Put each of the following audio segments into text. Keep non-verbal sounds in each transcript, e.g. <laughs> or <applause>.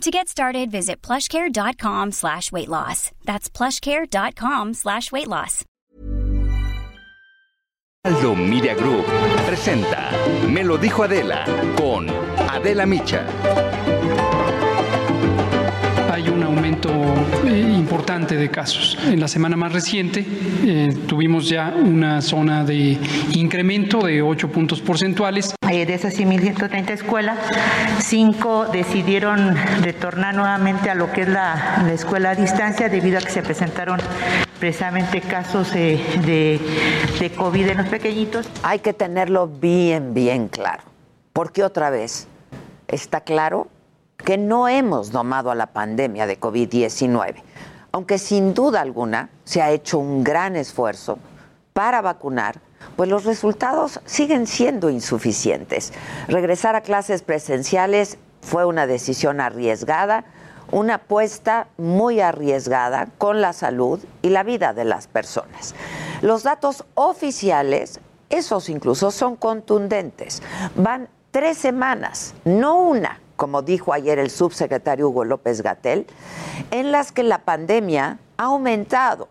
To get started, visit plushcare.com slash weight loss. That's plushcare.com slash weight loss. Aldo Media Group presenta Me lo dijo Adela con Adela Micha. Un aumento eh, importante de casos. En la semana más reciente eh, tuvimos ya una zona de incremento de 8 puntos porcentuales. De esas 1.130 escuelas, cinco decidieron retornar nuevamente a lo que es la, la escuela a distancia debido a que se presentaron precisamente casos eh, de, de COVID en los pequeñitos. Hay que tenerlo bien, bien claro. Porque otra vez está claro que no hemos domado a la pandemia de COVID-19, aunque sin duda alguna se ha hecho un gran esfuerzo para vacunar, pues los resultados siguen siendo insuficientes. Regresar a clases presenciales fue una decisión arriesgada, una apuesta muy arriesgada con la salud y la vida de las personas. Los datos oficiales, esos incluso son contundentes. Van tres semanas, no una, como dijo ayer el subsecretario Hugo López Gatel, en las que la pandemia ha aumentado,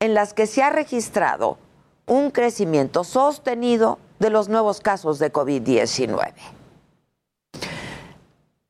en las que se ha registrado un crecimiento sostenido de los nuevos casos de COVID-19.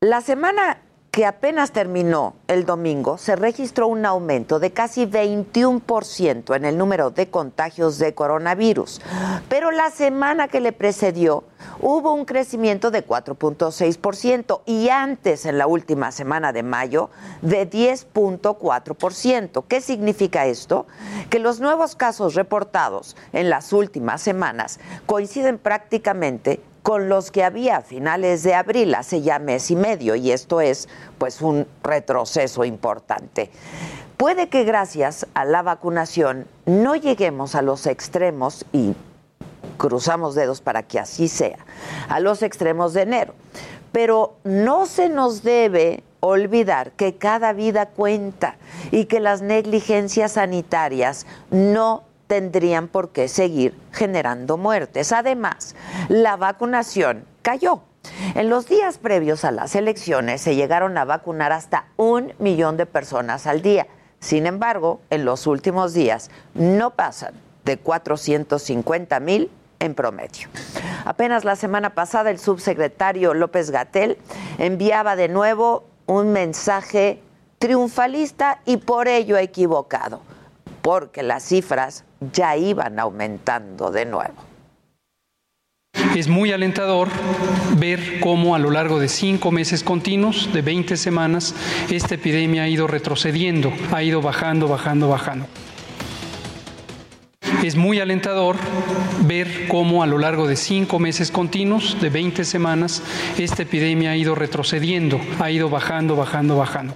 La semana que apenas terminó el domingo, se registró un aumento de casi 21% en el número de contagios de coronavirus. Pero la semana que le precedió hubo un crecimiento de 4.6% y antes, en la última semana de mayo, de 10.4%. ¿Qué significa esto? Que los nuevos casos reportados en las últimas semanas coinciden prácticamente con los que había a finales de abril, hace ya mes y medio, y esto es pues un retroceso importante. Puede que gracias a la vacunación no lleguemos a los extremos y cruzamos dedos para que así sea, a los extremos de enero. Pero no se nos debe olvidar que cada vida cuenta y que las negligencias sanitarias no tendrían por qué seguir generando muertes. Además, la vacunación cayó. En los días previos a las elecciones se llegaron a vacunar hasta un millón de personas al día. Sin embargo, en los últimos días no pasan de 450 mil en promedio. Apenas la semana pasada el subsecretario López Gatel enviaba de nuevo un mensaje triunfalista y por ello equivocado, porque las cifras ya iban aumentando de nuevo. Es muy alentador ver cómo a lo largo de cinco meses continuos, de 20 semanas, esta epidemia ha ido retrocediendo, ha ido bajando, bajando, bajando. Es muy alentador ver cómo a lo largo de cinco meses continuos, de 20 semanas, esta epidemia ha ido retrocediendo, ha ido bajando, bajando, bajando.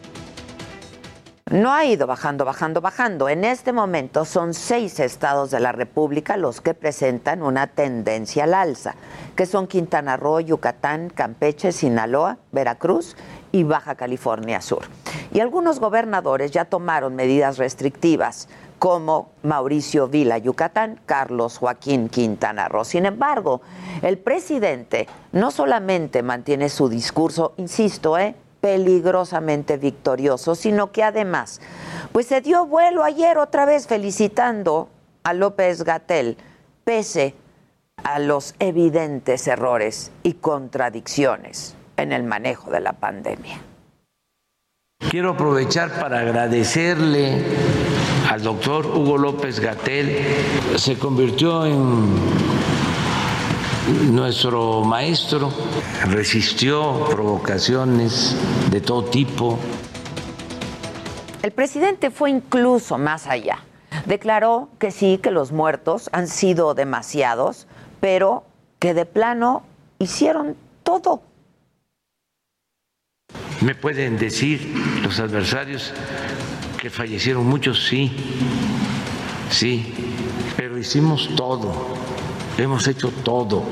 No ha ido bajando, bajando, bajando. En este momento son seis estados de la República los que presentan una tendencia al alza, que son Quintana Roo, Yucatán, Campeche, Sinaloa, Veracruz y Baja California Sur. Y algunos gobernadores ya tomaron medidas restrictivas, como Mauricio Vila, Yucatán, Carlos Joaquín Quintana Roo. Sin embargo, el presidente no solamente mantiene su discurso, insisto, ¿eh? Peligrosamente victorioso, sino que además, pues se dio vuelo ayer otra vez felicitando a López Gatel, pese a los evidentes errores y contradicciones en el manejo de la pandemia. Quiero aprovechar para agradecerle al doctor Hugo López Gatel. Se convirtió en nuestro maestro, resistió provocaciones de todo tipo. El presidente fue incluso más allá. Declaró que sí, que los muertos han sido demasiados, pero que de plano hicieron todo. Me pueden decir los adversarios que fallecieron muchos, sí, sí, pero hicimos todo, hemos hecho todo.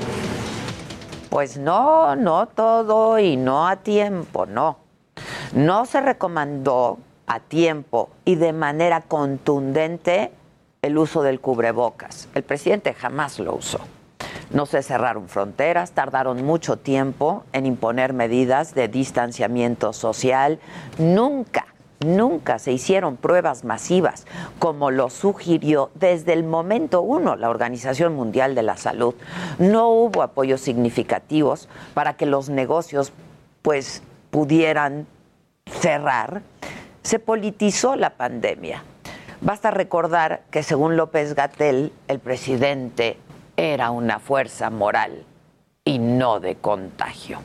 Pues no, no todo y no a tiempo, no. No se recomendó a tiempo y de manera contundente el uso del cubrebocas. El presidente jamás lo usó. No se cerraron fronteras, tardaron mucho tiempo en imponer medidas de distanciamiento social. Nunca, nunca se hicieron pruebas masivas como lo sugirió desde el momento uno la Organización Mundial de la Salud. No hubo apoyos significativos para que los negocios pues pudieran cerrar. Se politizó la pandemia. Basta recordar que según López Gatel, el presidente era una fuerza moral y no de contagio.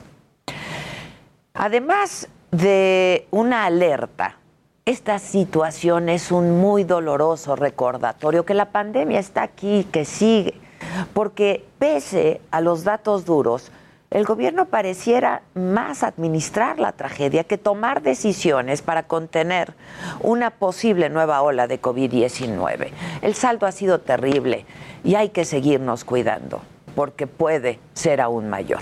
Además de una alerta, esta situación es un muy doloroso recordatorio que la pandemia está aquí, que sigue, porque pese a los datos duros, el gobierno pareciera más administrar la tragedia que tomar decisiones para contener una posible nueva ola de COVID-19. El saldo ha sido terrible y hay que seguirnos cuidando porque puede ser aún mayor.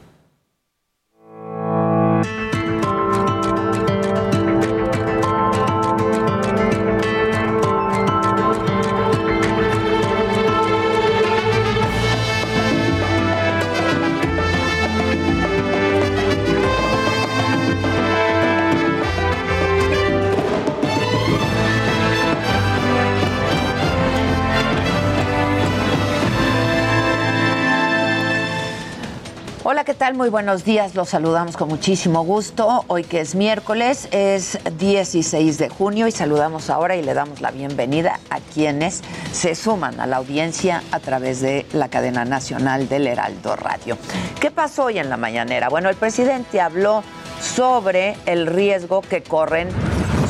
Hola, ¿qué tal? Muy buenos días. Los saludamos con muchísimo gusto. Hoy que es miércoles, es 16 de junio y saludamos ahora y le damos la bienvenida a quienes se suman a la audiencia a través de la cadena nacional del Heraldo Radio. ¿Qué pasó hoy en la mañanera? Bueno, el presidente habló sobre el riesgo que corren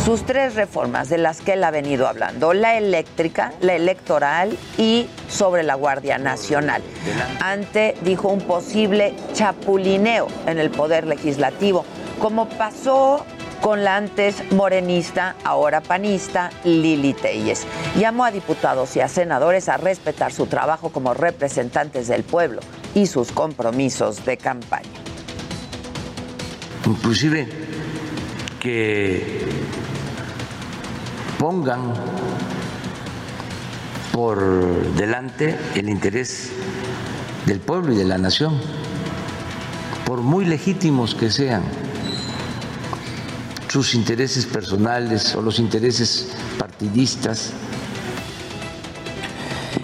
sus tres reformas de las que él ha venido hablando, la eléctrica, la electoral y sobre la Guardia Nacional, ante, dijo, un posible chapulineo en el Poder Legislativo, como pasó con la antes morenista, ahora panista, Lili Telles. Llamó a diputados y a senadores a respetar su trabajo como representantes del pueblo y sus compromisos de campaña. Inclusive que pongan por delante el interés del pueblo y de la nación, por muy legítimos que sean sus intereses personales o los intereses partidistas.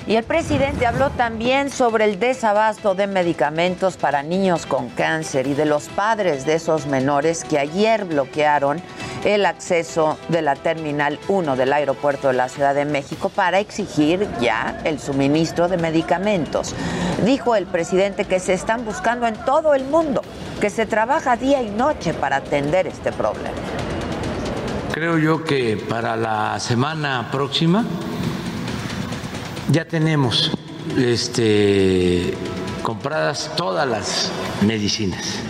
Y el presidente habló también sobre el desabasto de medicamentos para niños con cáncer y de los padres de esos menores que ayer bloquearon el acceso de la Terminal 1 del aeropuerto de la Ciudad de México para exigir ya el suministro de medicamentos. Dijo el presidente que se están buscando en todo el mundo, que se trabaja día y noche para atender este problema. Creo yo que para la semana próxima ya tenemos este, compradas todas las medicinas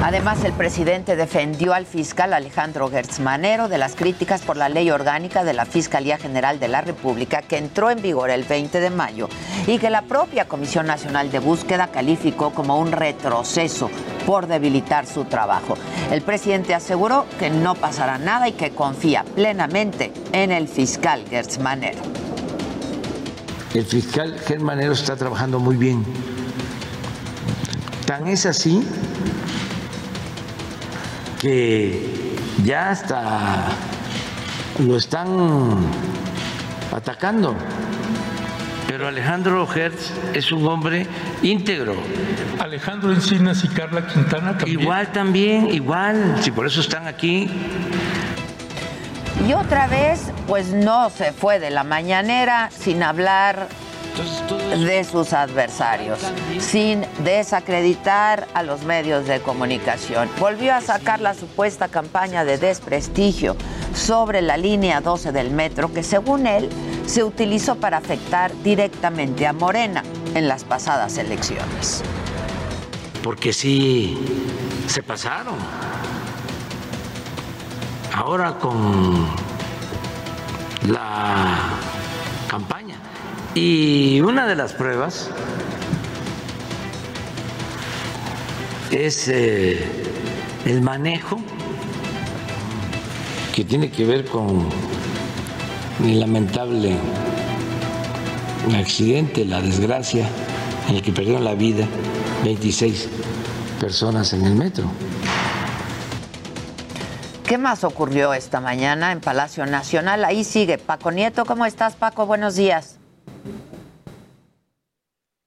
Además, el presidente defendió al fiscal Alejandro Gertz Manero de las críticas por la ley orgánica de la Fiscalía General de la República que entró en vigor el 20 de mayo y que la propia Comisión Nacional de Búsqueda calificó como un retroceso por debilitar su trabajo. El presidente aseguró que no pasará nada y que confía plenamente en el fiscal Gertz Manero. El fiscal Gertz Manero está trabajando muy bien. Tan es así que ya hasta lo están atacando. Pero Alejandro Hertz es un hombre íntegro. Alejandro Encinas y Carla Quintana también. Igual también, igual, si por eso están aquí. Y otra vez, pues no se fue de la mañanera sin hablar de sus adversarios, sin desacreditar a los medios de comunicación. Volvió a sacar la supuesta campaña de desprestigio sobre la línea 12 del metro que según él se utilizó para afectar directamente a Morena en las pasadas elecciones. porque sí se pasaron. Ahora con la campaña. Y una de las pruebas es eh, el manejo que tiene que ver con el lamentable accidente, la desgracia en el que perdieron la vida 26 personas en el metro. ¿Qué más ocurrió esta mañana en Palacio Nacional? Ahí sigue Paco Nieto. ¿Cómo estás, Paco? Buenos días.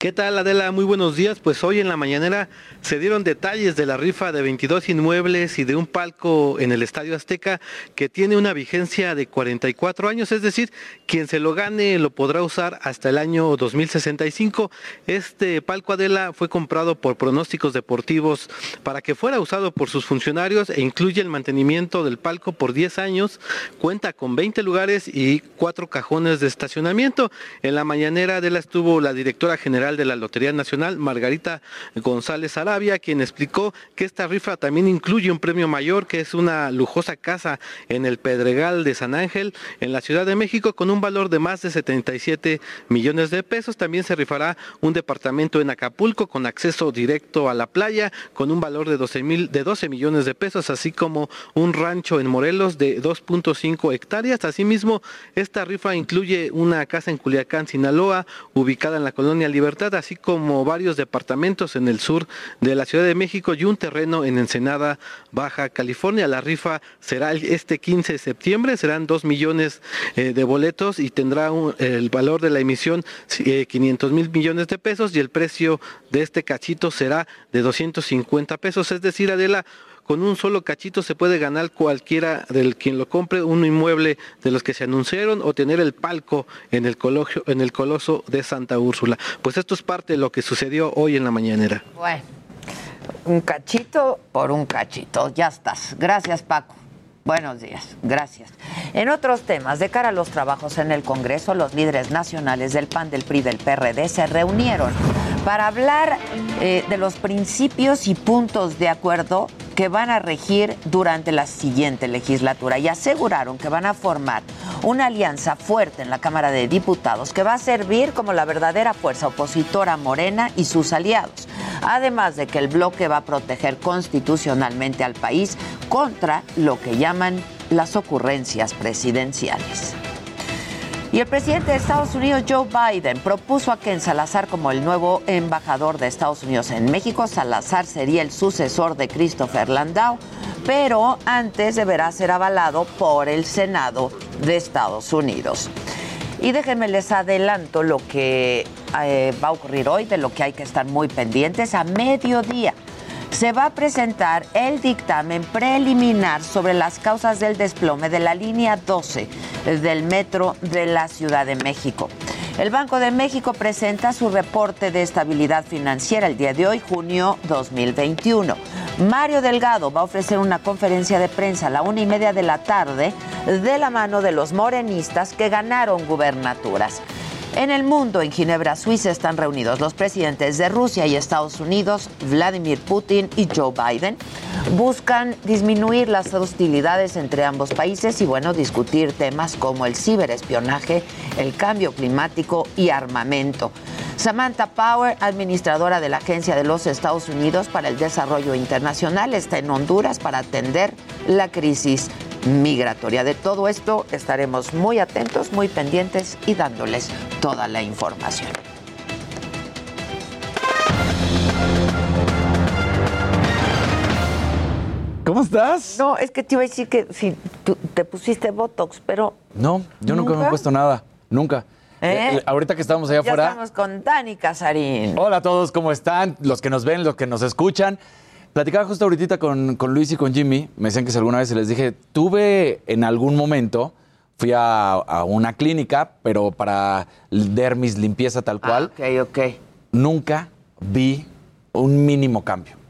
¿Qué tal Adela? Muy buenos días. Pues hoy en la mañanera se dieron detalles de la rifa de 22 inmuebles y de un palco en el Estadio Azteca que tiene una vigencia de 44 años, es decir, quien se lo gane lo podrá usar hasta el año 2065. Este palco Adela fue comprado por pronósticos deportivos para que fuera usado por sus funcionarios e incluye el mantenimiento del palco por 10 años, cuenta con 20 lugares y cuatro cajones de estacionamiento. En la mañanera Adela estuvo la directora general de la Lotería Nacional, Margarita González Arabia, quien explicó que esta rifa también incluye un premio mayor, que es una lujosa casa en el Pedregal de San Ángel, en la Ciudad de México, con un valor de más de 77 millones de pesos. También se rifará un departamento en Acapulco con acceso directo a la playa, con un valor de 12, mil, de 12 millones de pesos, así como un rancho en Morelos de 2.5 hectáreas. Asimismo, esta rifa incluye una casa en Culiacán, Sinaloa, ubicada en la colonia Libertad así como varios departamentos en el sur de la Ciudad de México y un terreno en Ensenada, Baja California. La rifa será este 15 de septiembre, serán dos millones eh, de boletos y tendrá el valor de la emisión 500 eh, mil millones de pesos y el precio de este cachito será de 250 pesos. Es decir, Adela, con un solo cachito se puede ganar cualquiera del quien lo compre un inmueble de los que se anunciaron o tener el palco en el, en el coloso de Santa Úrsula. Pues esto es parte de lo que sucedió hoy en la mañanera. Bueno, un cachito por un cachito, ya estás. Gracias Paco. Buenos días, gracias. En otros temas, de cara a los trabajos en el Congreso, los líderes nacionales del PAN, del PRI, del PRD se reunieron para hablar eh, de los principios y puntos de acuerdo que van a regir durante la siguiente legislatura y aseguraron que van a formar una alianza fuerte en la Cámara de Diputados que va a servir como la verdadera fuerza opositora morena y sus aliados. Además de que el bloque va a proteger constitucionalmente al país contra lo que llaman las ocurrencias presidenciales. Y el presidente de Estados Unidos, Joe Biden, propuso a Ken Salazar como el nuevo embajador de Estados Unidos en México. Salazar sería el sucesor de Christopher Landau, pero antes deberá ser avalado por el Senado de Estados Unidos. Y déjenme les adelanto lo que eh, va a ocurrir hoy, de lo que hay que estar muy pendientes. A mediodía se va a presentar el dictamen preliminar sobre las causas del desplome de la línea 12 del metro de la Ciudad de México. El Banco de México presenta su reporte de estabilidad financiera el día de hoy, junio 2021. Mario Delgado va a ofrecer una conferencia de prensa a la una y media de la tarde de la mano de los morenistas que ganaron gubernaturas. En el mundo, en Ginebra, Suiza, están reunidos los presidentes de Rusia y Estados Unidos, Vladimir Putin y Joe Biden. Buscan disminuir las hostilidades entre ambos países y, bueno, discutir temas como el ciberespionaje, el cambio climático y armamento. Samantha Power, administradora de la Agencia de los Estados Unidos para el Desarrollo Internacional, está en Honduras para atender la crisis migratoria. De todo esto estaremos muy atentos, muy pendientes y dándoles toda la información. ¿Cómo estás? No, es que te iba a decir que si tú te pusiste Botox, pero... No, yo nunca, me he puesto nada, nunca. ¿Eh? Eh, ahorita que estamos allá ya afuera... estamos con Dani Casarín. Hola a todos, ¿cómo están? Los que nos ven, los que nos escuchan. Platicaba justo ahorita con, con, Luis y con Jimmy, me decían que si alguna vez se les dije, tuve en algún momento, fui a, una clínica, pero para dermis, limpieza tal cual. Ah, ok, ok. Nunca vi un mínimo cambio.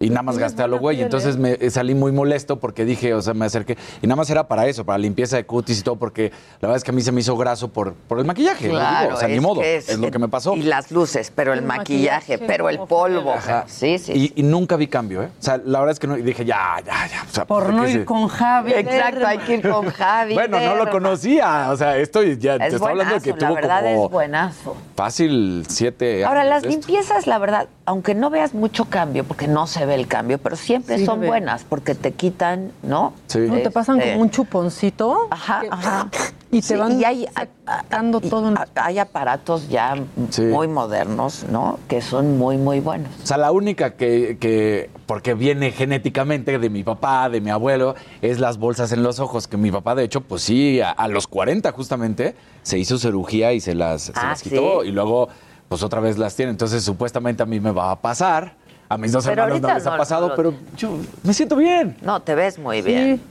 Y nada más gasté a lo güey. Entonces me salí muy molesto porque dije, o sea, me acerqué. Y nada más era para eso, para limpieza de cutis y todo, porque la verdad es que a mí se me hizo graso por, por el maquillaje. digo, o sea, ni es modo. Es, lo que me pasó. Y las luces, pero el, El maquillaje, maquillaje, pero el polvo. Ajá. Sí, sí. Y, y nunca vi cambio, ¿eh? O sea, la verdad es que no. Y dije, ya, ya, ya. o sea, Por ¿qué no se- ir con Javi. Exacto, hay que ir con Javi. Bueno, no lo conocía. O sea, esto ya te Es estoy hablando de que buenazo, la tuvo verdad como es buenazo. fácil siete Ahora, años las de esto. limpiezas, la verdad, aunque no veas mucho cambio, porque no se ve el cambio, pero siempre Sí, son buenas, porque te quitan, ¿no? Sí. ¿No te pasan Este, como un chuponcito? Ajá, Que- ajá. Y te Sí, van y hay, sacando todo. en- a- hay aparatos ya Sí. muy modernos, ¿no? Que son muy, muy buenos. O sea, la única que, que, porque viene genéticamente de mi papá, de mi abuelo, es las bolsas en los ojos, que mi papá, de hecho, pues sí, a, a los 40 justamente, se hizo cirugía y se las, se Ah, las quitó ¿sí? y luego, pues otra vez las tiene. Entonces, supuestamente a mí me va a pasar. A mis dos Pero hermanos no les ha pasado, no. pero yo me siento bien. No, te ves muy bien.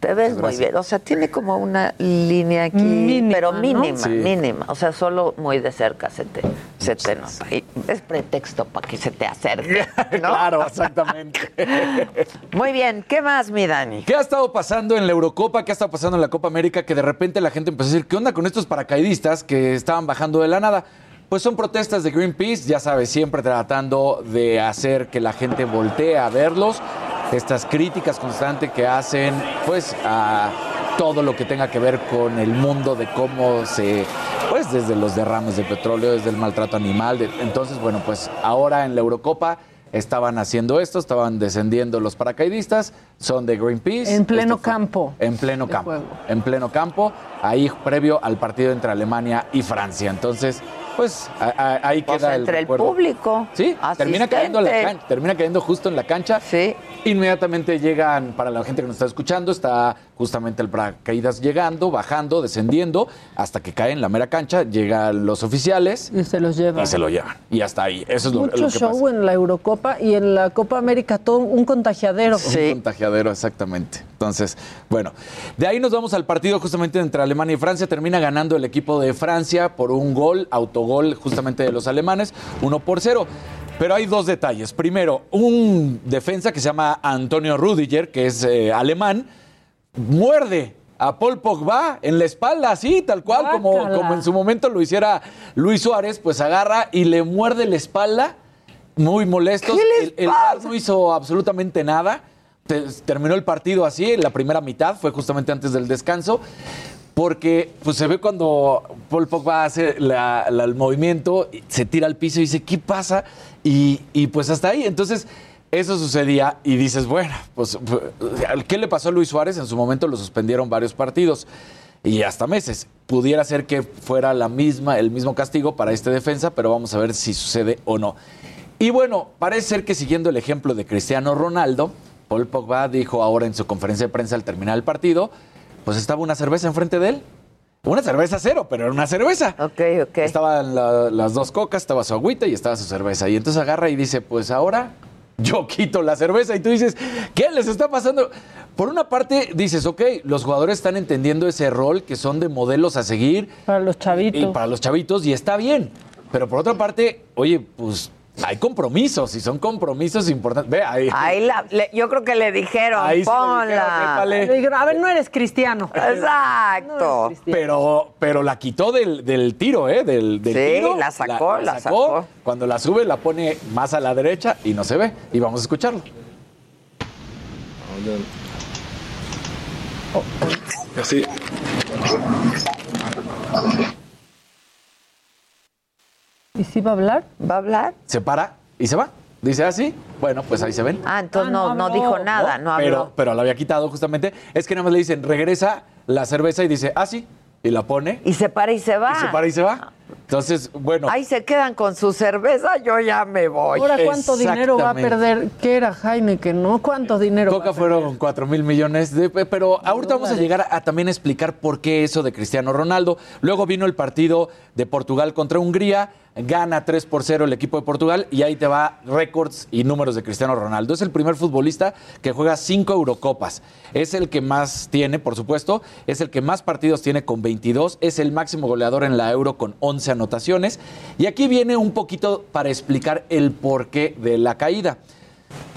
Te ves muy bien. O sea, tiene como una línea aquí, Mínima, pero ¿no? mínima, Sí. mínima. O sea, solo muy de cerca se te, se te nota. Y es pretexto para que se te acerque. <laughs> ¿no? claro, exactamente. <laughs> Muy bien. ¿Qué más, mi Dani? ¿Qué ha estado pasando en la Eurocopa? ¿Qué ha estado pasando en la Copa América? Que de repente la gente empezó a decir, ¿qué onda con estos paracaidistas que estaban bajando de la nada? Pues son protestas de Greenpeace, ya sabes, siempre tratando de hacer que la gente voltee a verlos. Estas críticas constantes que hacen, pues, a todo lo que tenga que ver con el mundo de cómo se, pues, desde los derrames de petróleo, desde el maltrato animal. de- entonces, bueno, pues ahora en la Eurocopa estaban haciendo esto, estaban descendiendo los paracaidistas, son de Greenpeace. En pleno fue- campo En pleno campo. juego. En pleno campo, ahí previo al partido entre Alemania y Francia. Entonces, pues a- a- ahí Pues queda el entre el recuerdo. público, Sí, termina cayendo, la asistente. can- termina cayendo justo en la cancha. Sí. Inmediatamente llegan, para la gente que nos está escuchando, está justamente el paracaídas llegando, bajando, descendiendo, hasta que cae en la mera cancha, llegan los oficiales Y se los lleva. y se lo llevan. Y hasta ahí. Eso es lo, Mucho lo que show pasa. en la Eurocopa y en la Copa América, todo un contagiadero. Sí. Un contagiadero, exactamente. Entonces, bueno, de ahí nos vamos al partido justamente entre Alemania y Francia. Termina ganando el equipo de Francia por un gol, autogol justamente de los alemanes, uno por cero. Pero hay dos detalles. Primero, un defensa que se llama Antonio Rudiger, que es eh, alemán, muerde a Paul Pogba en la espalda, así, tal cual, como, como en su momento lo hiciera Luis Suárez, pues agarra y le muerde la espalda, muy molestos. ¿Qué les el, el? VAR no hizo absolutamente nada. Te- terminó el partido así, la primera mitad fue justamente antes del descanso. Porque pues se ve cuando Paul Pogba hace la- la- el movimiento, se tira al piso y dice, ¿qué pasa? Y, y, pues hasta ahí. Entonces, eso sucedía y dices, bueno, pues, ¿qué le pasó a Luis Suárez? En su momento lo suspendieron varios partidos y hasta meses. Pudiera ser que fuera la misma, el mismo castigo para este defensa, pero vamos a ver si sucede o no. Y bueno, parece ser que siguiendo el ejemplo de Cristiano Ronaldo, Paul Pogba dijo ahora en su conferencia de prensa al terminar el partido, pues estaba una cerveza enfrente de él. Una cerveza cero, pero era una cerveza. Ok, ok. Estaban la- las dos cocas, estaba su agüita y estaba su cerveza. Y entonces agarra y dice, pues ahora yo <laughs> quito la cerveza. Y tú dices, ¿qué les está pasando? Por una parte dices, ok, los jugadores están entendiendo ese rol que son de modelos a seguir Para los chavitos. y para los chavitos y está bien. Pero por otra parte, oye, pues hay compromisos y son compromisos importantes. Ve, ahí. Ahí la- le- yo creo que le dijeron, Ahí sí le dijeron, ponla. Le dijeron, a ver, no eres cristiano. <laughs> Exacto. No eres cristiano. Pero, pero la quitó del, del tiro, ¿eh? Del, del Sí, tiro. la sacó, la sacó. Cuando la sube, la pone más a la derecha y no se ve. Y vamos a escucharlo. Merci. ¿Y si va a hablar? ¿Va a hablar? Se para y se va. Dice así. Bueno, pues ahí se ven. Ah, entonces Ah, no, no dijo nada, no, habló. Pero, pero la había quitado justamente. Es que nada más le dicen, regresa la cerveza y dice, ah, sí. Y la pone. Y se para y se va. Y se para y se va. Entonces, bueno. Ahí se quedan con su cerveza, yo ya me voy. Ahora, ¿cuánto dinero va a perder? ¿Qué era Jaime? Que no, ¿cuánto dinero? Coca va a perder? fueron 4 mil millones de pero ahorita vamos a llegar a, a también explicar por qué eso de Cristiano Ronaldo. Luego vino el partido de Portugal contra Hungría, gana 3 por 0 el equipo de Portugal y ahí te va récords y números de Cristiano Ronaldo. Es el primer futbolista que juega 5 Eurocopas. Es el que más tiene, por supuesto, es el que más partidos tiene con 22, es el máximo goleador en la Euro con 11 anotaciones. Y aquí viene un poquito para explicar el porqué de la caída.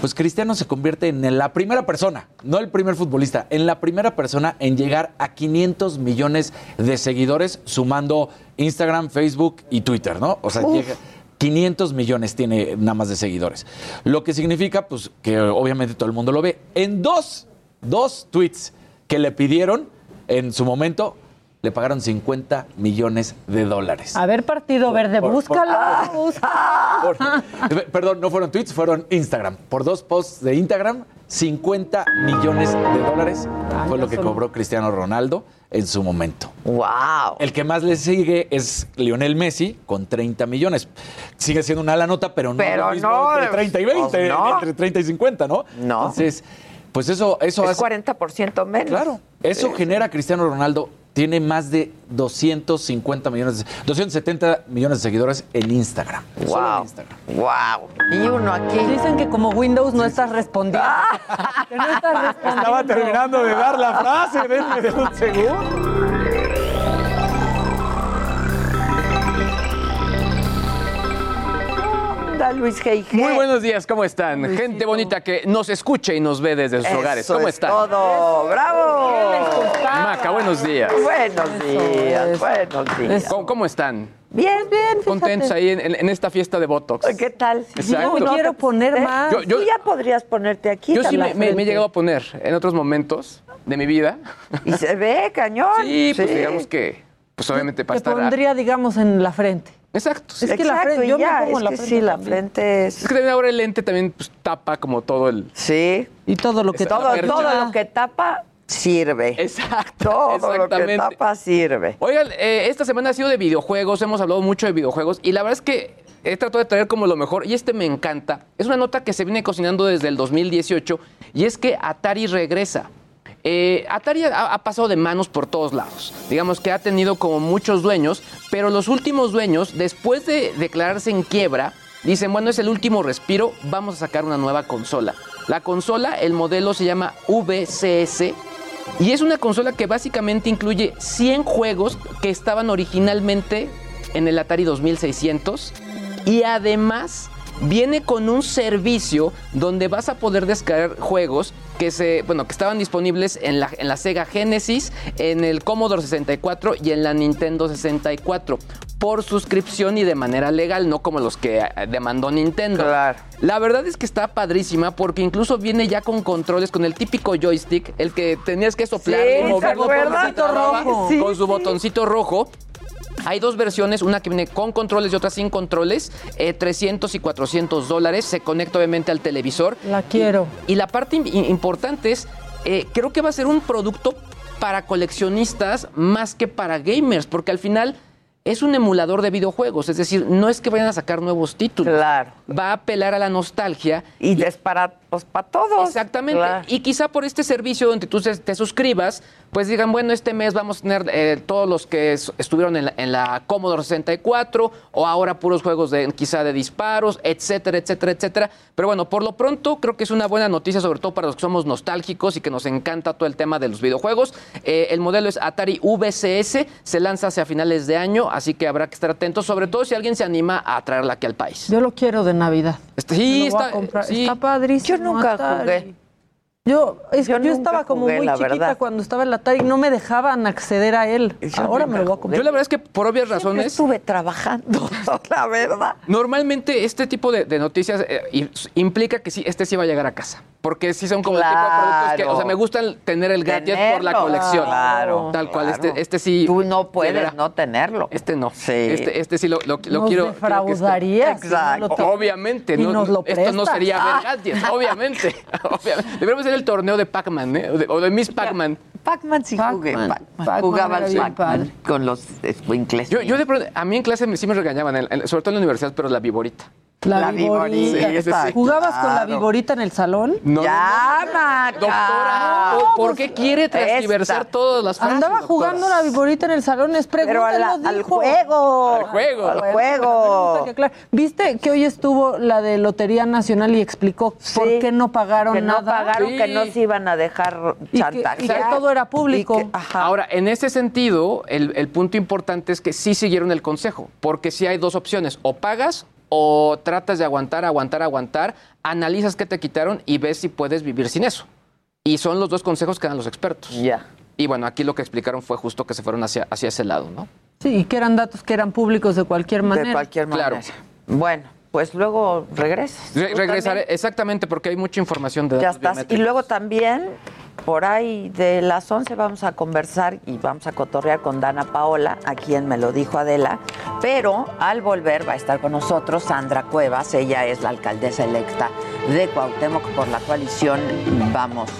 Pues Cristiano se convierte en la primera persona, no el primer futbolista, en la primera persona en llegar a 500 millones de seguidores sumando Instagram, Facebook y Twitter, ¿no? O sea, Uf. llega 500 millones tiene nada más de seguidores. Lo que significa, pues, que obviamente todo el mundo lo ve. En dos, dos tweets que le pidieron en su momento, le pagaron 50 millones de dólares. A ver, Partido Verde, por- búscalo, por- búscalo. <laughs> Por- perdón, no fueron tweets, fueron Instagram. Por dos posts de Instagram, 50 millones de dólares fue lo que cobró Cristiano Ronaldo en su momento. ¡Wow! El que más le sigue es Lionel Messi con 30 millones. Sigue siendo una la nota, pero no Pero es lo mismo no, entre 30 y 20, pues no. entre 30 y 50, ¿no? No. Entonces, pues eso, eso Es hace- 40% menos. Claro, eso genera a Cristiano Ronaldo. Tiene más de 250 millones, de- 270 millones de seguidores en Instagram. Solo en ¡Wow! Instagram. ¡Wow! Y uno aquí. Dicen que como Windows no estás respondiendo. <laughs> que no estás respondiendo. Estaba terminando de dar la frase, denme de un segundo. Luis G.I.G. Muy buenos días, ¿cómo están? Gente bonita que nos escucha y nos ve desde sus Eso hogares. ¿Cómo es están? todo. ¡Bravo! Maca, buenos días. Buenos días, buenos días. ¿Cómo, cómo están? Bien, bien. Contentos ahí en, en- en esta fiesta de Botox. ¿Qué tal? Exacto. Yo me quiero poner más. Yo- yo- Tú ya podrías ponerte aquí. Yo sí me, me- me he llegado a poner en otros momentos de mi vida. Y se ve, cañón. <laughs> Sí, pues digamos que, pues obviamente para Te estar... pondría, digamos, en la frente. Exacto. sí. Es que la frente, yo ya, me pongo es la que frente. sí, la frente Es es... que también ahora el lente también pues, tapa como todo el... Sí, Y todo lo que Exacto. todo, lo que tapa sirve. Exacto. Todo lo que tapa sirve. Oigan, eh, esta semana ha sido de videojuegos, hemos hablado mucho de videojuegos y la verdad es que he tratado de traer como lo mejor y este me encanta. Es una nota que se viene cocinando desde el 2018 y es que Atari regresa. Eh, Atari ha, ha pasado de manos por todos lados. Digamos que ha tenido como muchos dueños, pero los últimos dueños, después de declararse en quiebra, dicen, bueno, es el último respiro, vamos a sacar una nueva consola. La consola, el modelo se llama VCS y es una consola que básicamente incluye 100 juegos que estaban originalmente en el Atari 2600 y además viene con un servicio donde vas a poder descargar juegos que se, bueno, que estaban disponibles en la, en la Sega Genesis, en el Commodore 64 y en la Nintendo 64 por suscripción y de manera legal, no como los que eh, demandó Nintendo. Claro. La verdad es que está padrísima porque incluso viene ya con controles, con el típico joystick, el que tenías que soplar Sí, y ¿te moverlo por rojo. Sí, con su sí. botoncito rojo. Hay dos versiones, una que viene con controles y otra sin controles, eh, 300 y 400 dólares. Se conecta obviamente al televisor. La quiero. Y la parte im- importante es, eh, creo que va a ser un producto para coleccionistas más que para gamers, porque al final es un emulador de videojuegos, es decir, no es que vayan a sacar nuevos títulos. Claro. Va a apelar a la nostalgia. Y es para, pues, para todos. Exactamente. Claro. Y quizá por este servicio donde tú te, suscribas, pues digan, bueno, este mes vamos a tener eh, todos los que es- estuvieron en la, en la Commodore 64 o ahora puros juegos de quizá de disparos, etcétera, etcétera, etcétera. Pero bueno, por lo pronto creo que es una buena noticia, sobre todo para los que somos nostálgicos y que nos encanta todo el tema de los videojuegos. Eh, el modelo es Atari VCS, se lanza hacia finales de año, así que habrá que estar atentos, sobre todo si alguien se anima a traerla aquí al país. Yo lo quiero de Navidad. Este, sí, está, sí. Está padrísimo. Yo nunca Atari. jugué. Yo, es- Yo estaba como jugué, muy chiquita verdad. cuando estaba en la Atari y no me dejaban acceder a él. Yo Ahora me lo voy a comprar. Yo la verdad es que por obvias Siempre razones... estuve trabajando, <laughs> la verdad. Normalmente este tipo de, de noticias eh, implica que sí, este sí va a llegar a casa. Porque sí son como el tipo de productos que, o sea, me gustan tener el gadget por la colección. Claro. Tal cual, claro. este, este sí. Tú no puedes no tenerlo. Este no. Sí. Este, este sí lo, lo, lo Nos quiero. quiero defraudarías si no Exacto. Obviamente, Y no, nos lo esto no sería Ah. ver gadgets, obviamente, <laughs> obviamente. Deberíamos hacer el torneo de Pac-Man, ¿eh? O de, o de Miss Pac-Man. Pac-Man sí Pac-Man. jugué. Jugaba al Pac-Man con los escuincles. Yo, yo de pronto, a mí en clase me- sí me regañaban, en- en- sobre todo en la universidad, pero la viborita. La, La viborita. Sí. ¿Jugabas con la viborita en el salón? No, ya, Maca. Doctora, ¿por- ¿por qué quiere transgiversar Esta. todas las frases? Andaba doctora? jugando la viborita en el salón, es Pero a la- al juego. Al juego. Al Me juego. ¿Viste que hoy estuvo la de Lotería Nacional y explicó por qué no pagaron Que no nada? pagaron, Sí. que no se iban a dejar Y que- chantajear. y que todo era público. Y que- ajá. Ahora, en ese sentido, el, el punto importante es que sí siguieron el consejo, porque sí hay dos opciones, o pagas o tratas de aguantar, aguantar, aguantar, analizas qué te quitaron y ves si puedes vivir sin eso. Y son los dos consejos que dan los expertos. Ya. Y bueno, aquí lo que explicaron fue justo que se fueron hacia, hacia ese lado, ¿no? Sí, y que eran datos que eran públicos de cualquier manera. De cualquier manera. Claro. Bueno, pues luego regresas. Re- regresaré, también. exactamente, porque hay mucha información de Ya datos estás. Y luego también, por ahí de las 11 vamos a conversar y vamos a cotorrear con Dana Paola, a quien me lo dijo Adela. Pero al volver va a estar con nosotros Sandra Cuevas. Ella es la alcaldesa electa de Cuauhtémoc por la coalición Vamos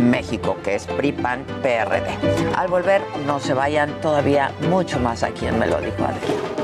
México, que es PRI-PAN PRD. Al volver, no se vayan todavía mucho más a quien me lo dijo Adela.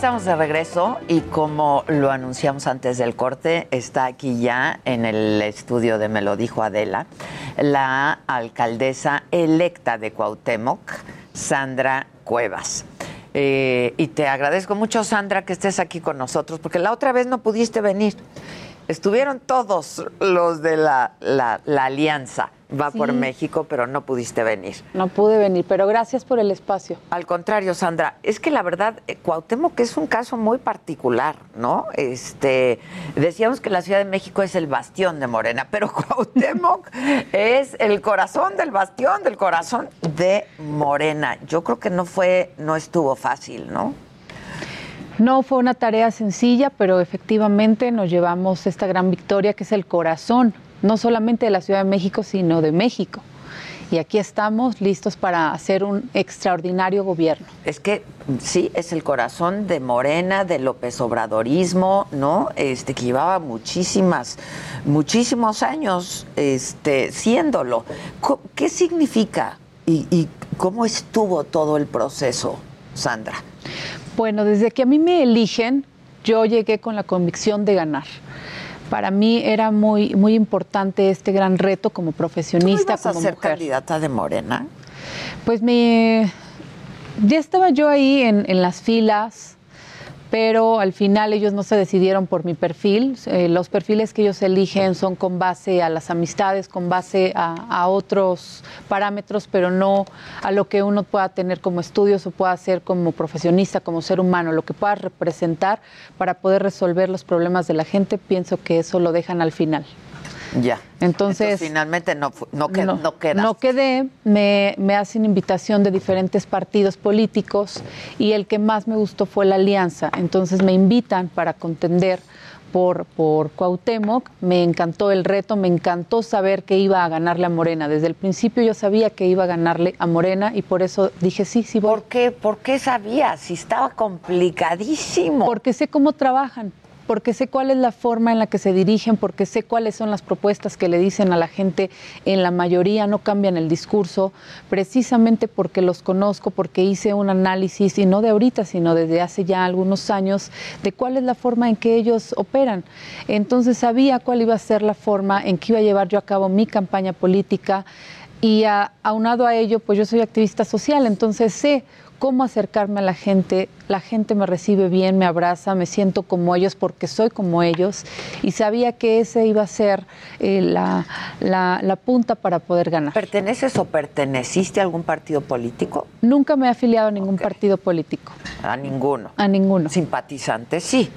Estamos de regreso y como lo anunciamos antes del corte, está aquí ya en el estudio de Me lo dijo Adela, la alcaldesa electa de Cuauhtémoc, Sandra Cuevas. Eh, y te agradezco mucho, Sandra, que estés aquí con nosotros, porque la otra vez no pudiste venir. Estuvieron todos los de la, la- la alianza, va por. México, pero no pudiste venir. No pude venir, pero gracias por el espacio. Al contrario, Sandra, es que la verdad, eh, Cuauhtémoc es un caso muy particular, ¿no? Este, decíamos que la Ciudad de México es el bastión de Morena, pero <laughs> Cuauhtémoc es el corazón del bastión, del corazón de Morena. Yo creo que no fue, no estuvo fácil, ¿no? No fue una tarea sencilla, pero efectivamente nos llevamos esta gran victoria que es el corazón, no solamente de la Ciudad de México, sino de México. Y aquí estamos listos para hacer un extraordinario gobierno. Es que sí, es el corazón de Morena, de López Obradorismo, ¿no? Este, que llevaba muchísimas, muchísimos años este, siéndolo. ¿Qué significa y, y cómo estuvo todo el proceso, Sandra? Bueno, desde que a mí me eligen, yo llegué con la convicción de ganar. Para mí era muy, muy importante este gran reto como ¿Tú profesionista, a como ser mujer. candidata de Morena? Pues me ya estaba yo ahí en, en las filas, pero al final ellos no se decidieron por mi perfil. Eh, los perfiles que ellos eligen son con base a las amistades, con base a, a otros parámetros, pero no a lo que uno pueda tener como estudios o pueda hacer como profesionista, como ser humano, lo que pueda representar para poder resolver los problemas de la gente. Pienso que eso lo dejan al final. Ya. Entonces, finalmente no, no, que- no, no quedaste. no quedé, me, me hacen invitación de diferentes partidos políticos y el que más me gustó fue la alianza. Entonces me invitan para contender por, por Cuauhtémoc. Me encantó el reto, me encantó saber que iba a ganarle a Morena. Desde el principio yo sabía que iba a ganarle a Morena y por eso dije sí, sí voy. ¿Por qué, ¿Por qué sabías? Si estaba complicadísimo. Porque sé cómo trabajan, porque sé cuál es la forma en la que se dirigen, porque sé cuáles son las propuestas que le dicen a la gente. En la mayoría no cambian el discurso, precisamente porque los conozco, porque hice un análisis, y no de ahorita, sino desde hace ya algunos años, de cuál es la forma en que ellos operan. Entonces sabía cuál iba a ser la forma en que iba a llevar yo a cabo mi campaña política. Y a- aunado a ello, pues yo soy activista social, entonces sé cómo acercarme a la gente. La gente me recibe bien, me abraza, me siento como ellos porque soy como ellos y sabía que ese iba a ser eh, la, la- la punta para poder ganar. ¿Perteneces o perteneciste a algún partido político? Nunca me he afiliado a ningún partido político, A ninguno. a ninguno. Simpatizante, sí.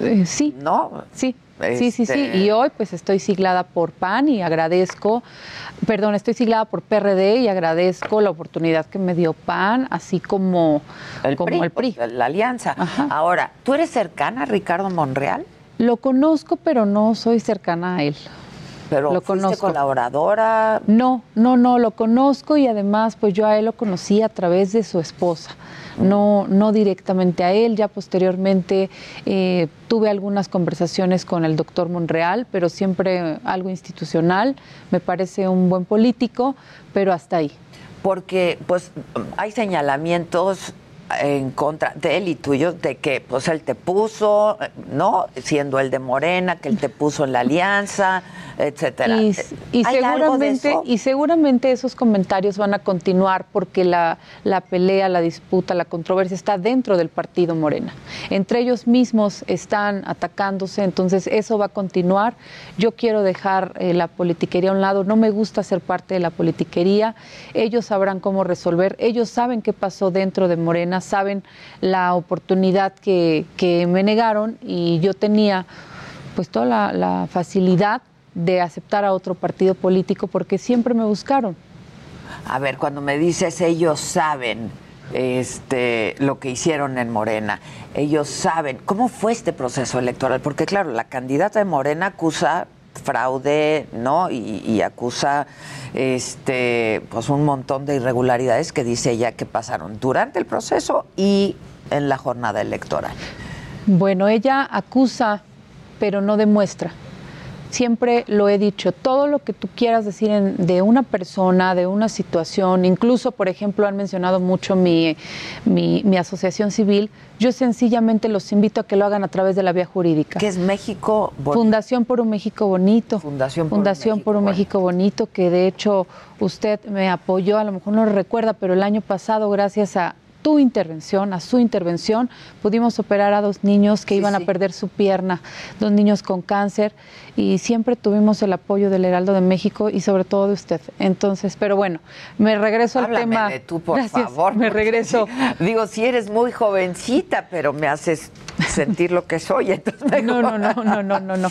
Eh, sí, ¿No? Sí, sí, sí, sí. Este- Y hoy pues estoy siglada por PAN y agradezco, perdón, estoy siglada por PRD y agradezco la oportunidad que me dio PAN, así como El como PRI, el PRI. pues, la alianza. Ajá. Ahora, ¿tú eres cercana a Ricardo Monreal? Lo conozco, pero no soy cercana a él. Pero lo ¿fuiste conozco. colaboradora? No, no, no, lo conozco y además pues yo a él lo conocí a través de su esposa, no, no directamente a él, ya posteriormente eh, tuve algunas conversaciones con el doctor Monreal, pero siempre algo institucional, me parece un buen político, pero hasta ahí. Porque pues hay señalamientos en contra de él y tuyos de que pues él te puso, ¿no? Siendo el de Morena, que él te puso en la alianza, etcétera. Y, y ¿Hay algo de seguramente, y seguramente esos comentarios van a continuar porque la, la pelea, la disputa, la controversia está dentro del partido Morena. Entre ellos mismos están atacándose, entonces eso va a continuar. Yo quiero dejar eh, la politiquería a un lado, no me gusta ser parte de la politiquería. Ellos sabrán cómo resolver, ellos saben qué pasó dentro de Morena, saben la oportunidad que, me negaron y yo tenía pues toda la, la facilidad de aceptar a otro partido político porque siempre me buscaron. A ver, cuando me dices ellos saben este lo que hicieron en Morena, ellos saben cómo fue este proceso electoral, porque claro, la candidata de Morena acusa fraude, ¿no? Y, acusa este pues un montón de irregularidades que dice ella que pasaron durante el proceso y en la jornada electoral. Bueno, ella acusa, pero no demuestra. Siempre lo he dicho, todo lo que tú quieras decir en- de una persona, de una situación, incluso, por ejemplo, han mencionado mucho mi, mi, mi asociación civil, yo sencillamente los invito a que lo hagan a través de la vía jurídica. ¿Qué es México? Bonito? Fundación por un México Bonito. Fundación por un Fundación México por un México Bonito, que de hecho usted me apoyó, a lo mejor no lo recuerda, pero el año pasado, gracias a tu intervención, a su intervención, pudimos operar a dos niños que iban a perder su pierna, dos niños con cáncer, y siempre tuvimos el apoyo del Heraldo de México y sobre todo de usted. Entonces, pero bueno, me regreso al tema. de tú, por Gracias, favor. Me regreso. <laughs> sí, digo, si eres muy jovencita, pero me haces sentir lo que soy, <laughs> entonces No, no, no, no, no, no, no.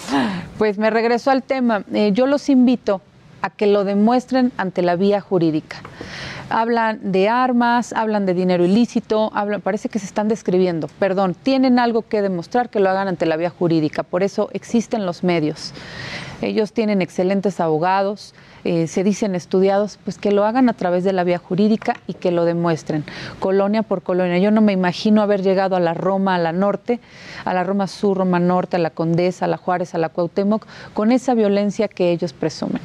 Pues me regreso al tema. Eh, yo los invito a que lo demuestren ante la vía jurídica. Hablan de armas, hablan de dinero ilícito, hablan, parece que se están describiendo, perdón, tienen algo que demostrar que lo hagan ante la vía jurídica, por eso existen los medios. Ellos tienen excelentes abogados, eh, se dicen estudiados, pues que lo hagan a través de la vía jurídica y que lo demuestren, colonia por colonia. Yo no me imagino haber llegado a la Roma, a la norte, a la Roma sur, Roma norte, a la Condesa, a la Juárez, a la Cuauhtémoc, con esa violencia que ellos presumen.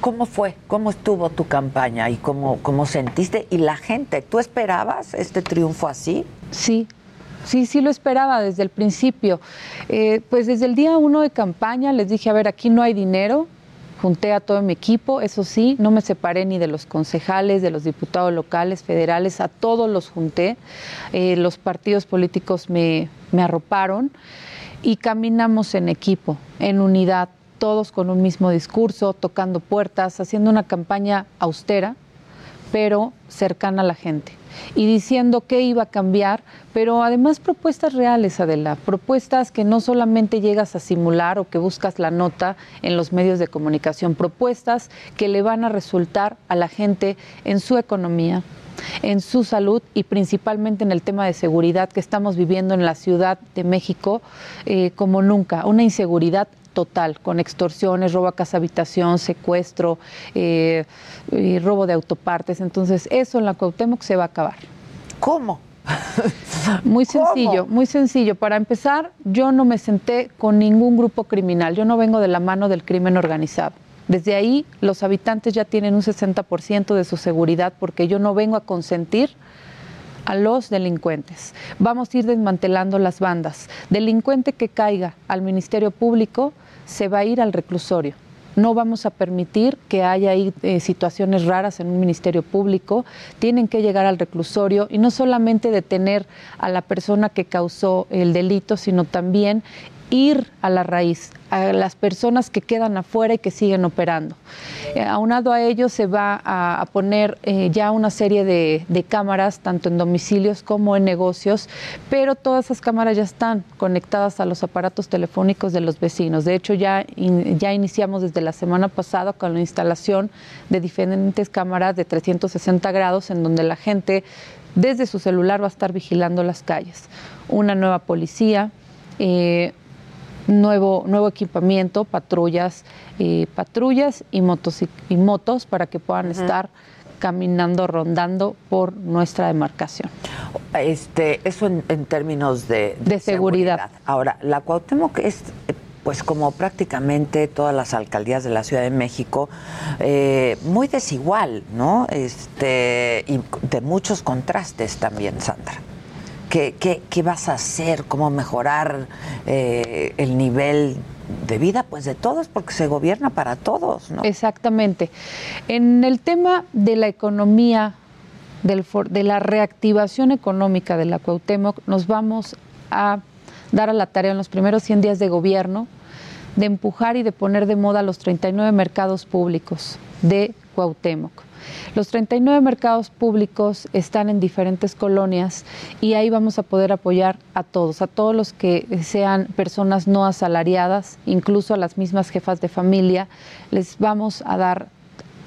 ¿Cómo fue? ¿Cómo estuvo tu campaña y cómo, cómo sentiste? ¿Y la gente? ¿Tú esperabas este triunfo así? Sí, sí, sí lo esperaba desde el principio. Eh, pues desde el día uno de campaña les dije, a ver, aquí no hay dinero. Junté a todo mi equipo, eso sí, no me separé ni de los concejales, de los diputados locales, federales, a todos los junté. Eh, los partidos políticos me, me arroparon y caminamos en equipo, en unidad, todos con un mismo discurso, tocando puertas, haciendo una campaña austera, pero cercana a la gente. Y diciendo qué iba a cambiar, pero además propuestas reales, Adela, propuestas que no solamente llegas a simular o que buscas la nota en los medios de comunicación, propuestas que le van a resultar a la gente en su economía, en su salud y principalmente en el tema de seguridad que estamos viviendo en la Ciudad de México eh, como nunca, una inseguridad total, con extorsiones, robo a casa habitación, secuestro, eh, y robo de autopartes. Entonces, eso en la Cuauhtémoc se va a acabar. ¿Cómo? <laughs> Muy sencillo, muy sencillo. Para empezar, yo no me senté con ningún grupo criminal. Yo no vengo de la mano del crimen organizado. Desde ahí, los habitantes ya tienen un 60% de su seguridad porque yo no vengo a consentir a los delincuentes. Vamos a ir desmantelando las bandas. Delincuente que caiga al Ministerio Público se va a ir al reclusorio. No vamos a permitir que haya ahí eh, situaciones raras en un ministerio público. Tienen que llegar al reclusorio y no solamente detener a la persona que causó el delito, sino también ir a la raíz, a las personas que quedan afuera y que siguen operando. Eh, aunado a ello se va a, poner eh, ya una serie de, cámaras, tanto en domicilios como en negocios, pero todas esas cámaras ya están conectadas a los aparatos telefónicos de los vecinos. De hecho, ya, ya iniciamos desde la semana pasada con la instalación de diferentes cámaras de 360 grados en donde la gente desde su celular va a estar vigilando las calles. Una nueva policía. eh, nuevo, nuevo equipamiento, patrullas, eh, patrullas y motos, y motos para que puedan estar caminando, rondando por nuestra demarcación. Este, eso en, en términos de, De seguridad. Ahora, la Cuauhtémoc es pues como prácticamente todas las alcaldías de la Ciudad de México, eh, muy desigual, ¿no? Este, y de muchos contrastes también, Sandra. ¿Qué, vas a hacer? ¿Cómo mejorar eh, el nivel de vida? Pues de todos, porque se gobierna para todos, ¿no? Exactamente. En el tema de la economía, de la reactivación económica de la Cuauhtémoc, nos vamos a dar a la tarea en los primeros 100 días de gobierno de empujar y de poner de moda los 39 mercados públicos de Cuauhtémoc. Los 39 mercados públicos están en diferentes colonias y ahí vamos a poder apoyar a todos, a todos los que sean personas no asalariadas, incluso a las mismas jefas de familia, les vamos a dar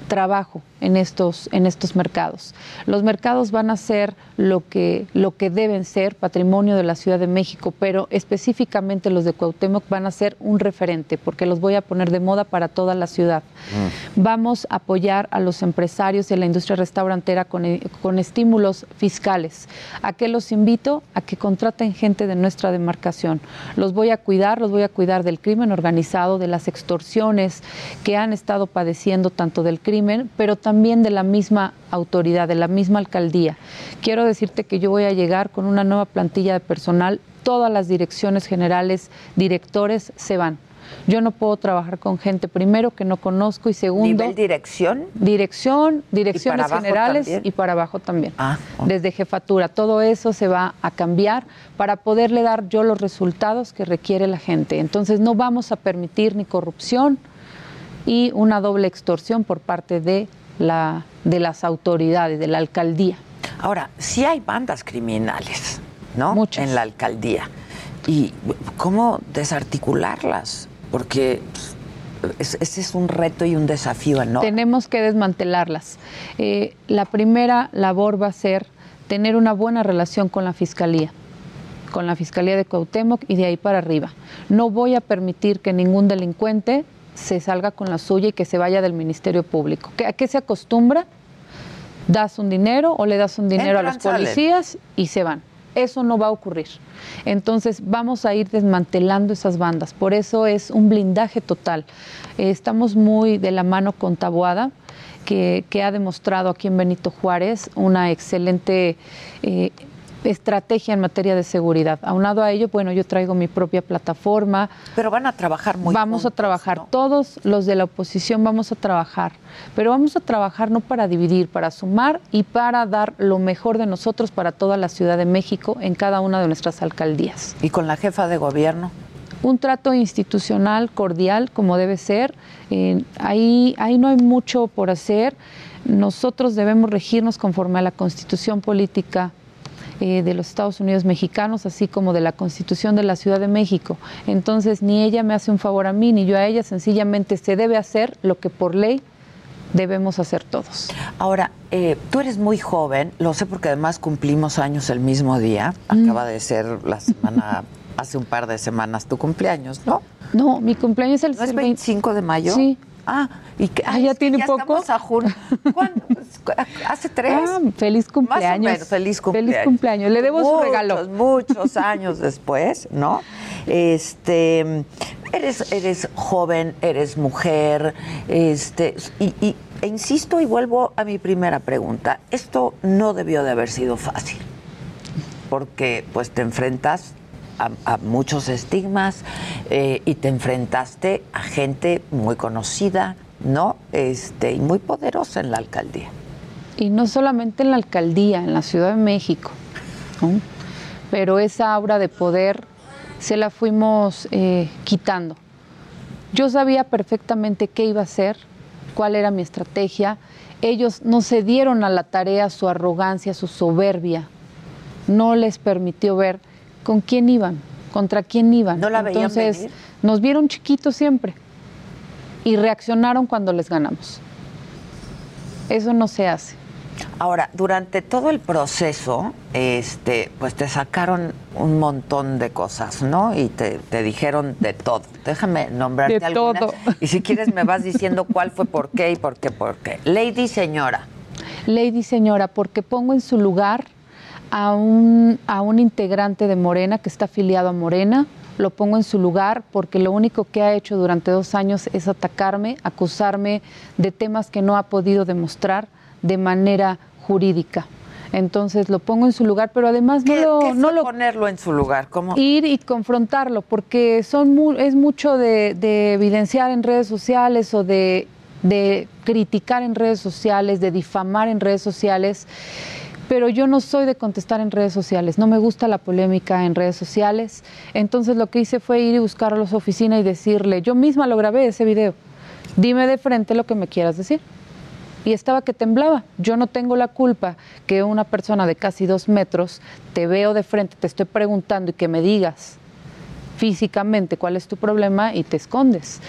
trabajo en estos, en estos mercados. Los mercados van a ser lo que, lo que deben ser, patrimonio de la Ciudad de México, pero específicamente los de Cuauhtémoc van a ser un referente, porque los voy a poner de moda para toda la ciudad. Vamos a apoyar a los empresarios y a la industria restaurantera con, eh, con estímulos fiscales. ¿A qué los invito? A que contraten gente de nuestra demarcación. Los voy a cuidar, los voy a cuidar del crimen organizado, de las extorsiones que han estado padeciendo tanto del crimen, pero también de la misma autoridad, de la misma alcaldía. Quiero decirte que yo voy a llegar con una nueva plantilla de personal, todas las direcciones generales, directores se van. Yo no puedo trabajar con gente, primero, que no conozco y segundo... ¿Nivel dirección? Dirección, direcciones generales también? y para abajo también. Ah, Desde jefatura, todo eso se va a cambiar para poderle dar yo los resultados que requiere la gente. Entonces no vamos a permitir ni corrupción y una doble extorsión por parte de, la, de las autoridades, de la alcaldía. Ahora, sí hay bandas criminales, ¿no? Muchas. En la alcaldía. ¿Y cómo desarticularlas? Porque pues, es- ese es un reto y un desafío enorme. Tenemos que desmantelarlas. Eh, la primera labor va a ser tener una buena relación con la Fiscalía, con la Fiscalía de Cuauhtémoc y de ahí para arriba. No voy a permitir que ningún delincuente se salga con la suya y que se vaya del Ministerio Público. ¿Qué- ¿A qué se acostumbra? Das un dinero o le das un dinero a los salen. policías y se van. Eso no va a ocurrir. Entonces vamos a ir desmantelando esas bandas. Por eso es un blindaje total. Eh, estamos muy de la mano con Taboada, que, que ha demostrado aquí en Benito Juárez una excelente eh, estrategia en materia de seguridad. Aunado a ello, bueno, yo traigo mi propia plataforma. Pero van a trabajar muy Vamos a trabajar, ¿no? todos los de la oposición vamos a trabajar, pero vamos a trabajar no para dividir, para sumar y para dar lo mejor de nosotros para toda la Ciudad de México en cada una de nuestras alcaldías. ¿Y con la jefa de gobierno? Un trato institucional cordial como debe ser. Eh, ahí, ahí no hay mucho por hacer. Nosotros debemos regirnos conforme a la constitución política eh, de los Estados Unidos mexicanos, así como de la Constitución de la Ciudad de México. Entonces, ni ella me hace un favor a mí, ni yo a ella, sencillamente se debe hacer lo que por ley debemos hacer todos. Ahora, eh, tú eres muy joven, lo sé porque además cumplimos años el mismo día. Acaba de ser la semana, <laughs> hace un par de semanas tu cumpleaños, ¿no? No, mi cumpleaños es el ¿No es el 25 de mayo? Sí. Ah, y que, Ah, ya es que tiene poco. estamos a. Pues, ¿Hace tres? Ah, feliz cumpleaños. menos, feliz cumpleaños. Feliz cumpleaños. Le debo su Muchos, regalo. Muchos <laughs> años después, ¿no? Este, eres, eres joven, eres mujer, este, y, y- e insisto y vuelvo a mi primera pregunta. Esto no debió de haber sido fácil, porque pues te enfrentas a, muchos estigmas eh, y te enfrentaste a gente muy conocida, ¿no? Este, y muy poderosa en la alcaldía. Y no solamente en la alcaldía, en la Ciudad de México, pero esa aura de poder se la fuimos eh, quitando. Yo sabía perfectamente qué iba a hacer, cuál era mi estrategia. Ellos no se dieron a la tarea su arrogancia, su soberbia. No les permitió ver con quién iban, contra quién iban. ¿No la veían Entonces, venir? nos vieron chiquitos siempre y reaccionaron cuando les ganamos. Eso no se hace. Ahora, durante todo el proceso, este, pues te sacaron un montón de cosas, ¿no? Y te, te dijeron de todo. Déjame nombrarte De algunas. todo. <laughs> Y si quieres me vas diciendo cuál fue por qué y por qué, por qué. Lady señora. Lady señora, porque pongo en su lugar a un, a un integrante de Morena que está afiliado a Morena, lo pongo en su lugar porque lo único que ha hecho durante dos años es atacarme, acusarme de temas que no ha podido demostrar de manera jurídica. Entonces lo pongo en su lugar, pero además no ¿Qué, lo, qué no lo ponerlo en su lugar? ¿Cómo? ir y confrontarlo, porque son mu- es mucho de, de evidenciar en redes sociales o de, de criticar en redes sociales, de difamar en redes sociales, pero yo no soy de contestar en redes sociales, no me gusta la polémica en redes sociales, entonces lo que hice fue ir y buscarlo a su oficina y decirle, yo misma lo grabé ese video, dime de frente lo que me quieras decir y estaba que temblaba. Yo no tengo la culpa que una persona de casi dos metros te veo de frente, te estoy preguntando y que me digas físicamente cuál es tu problema y te escondes.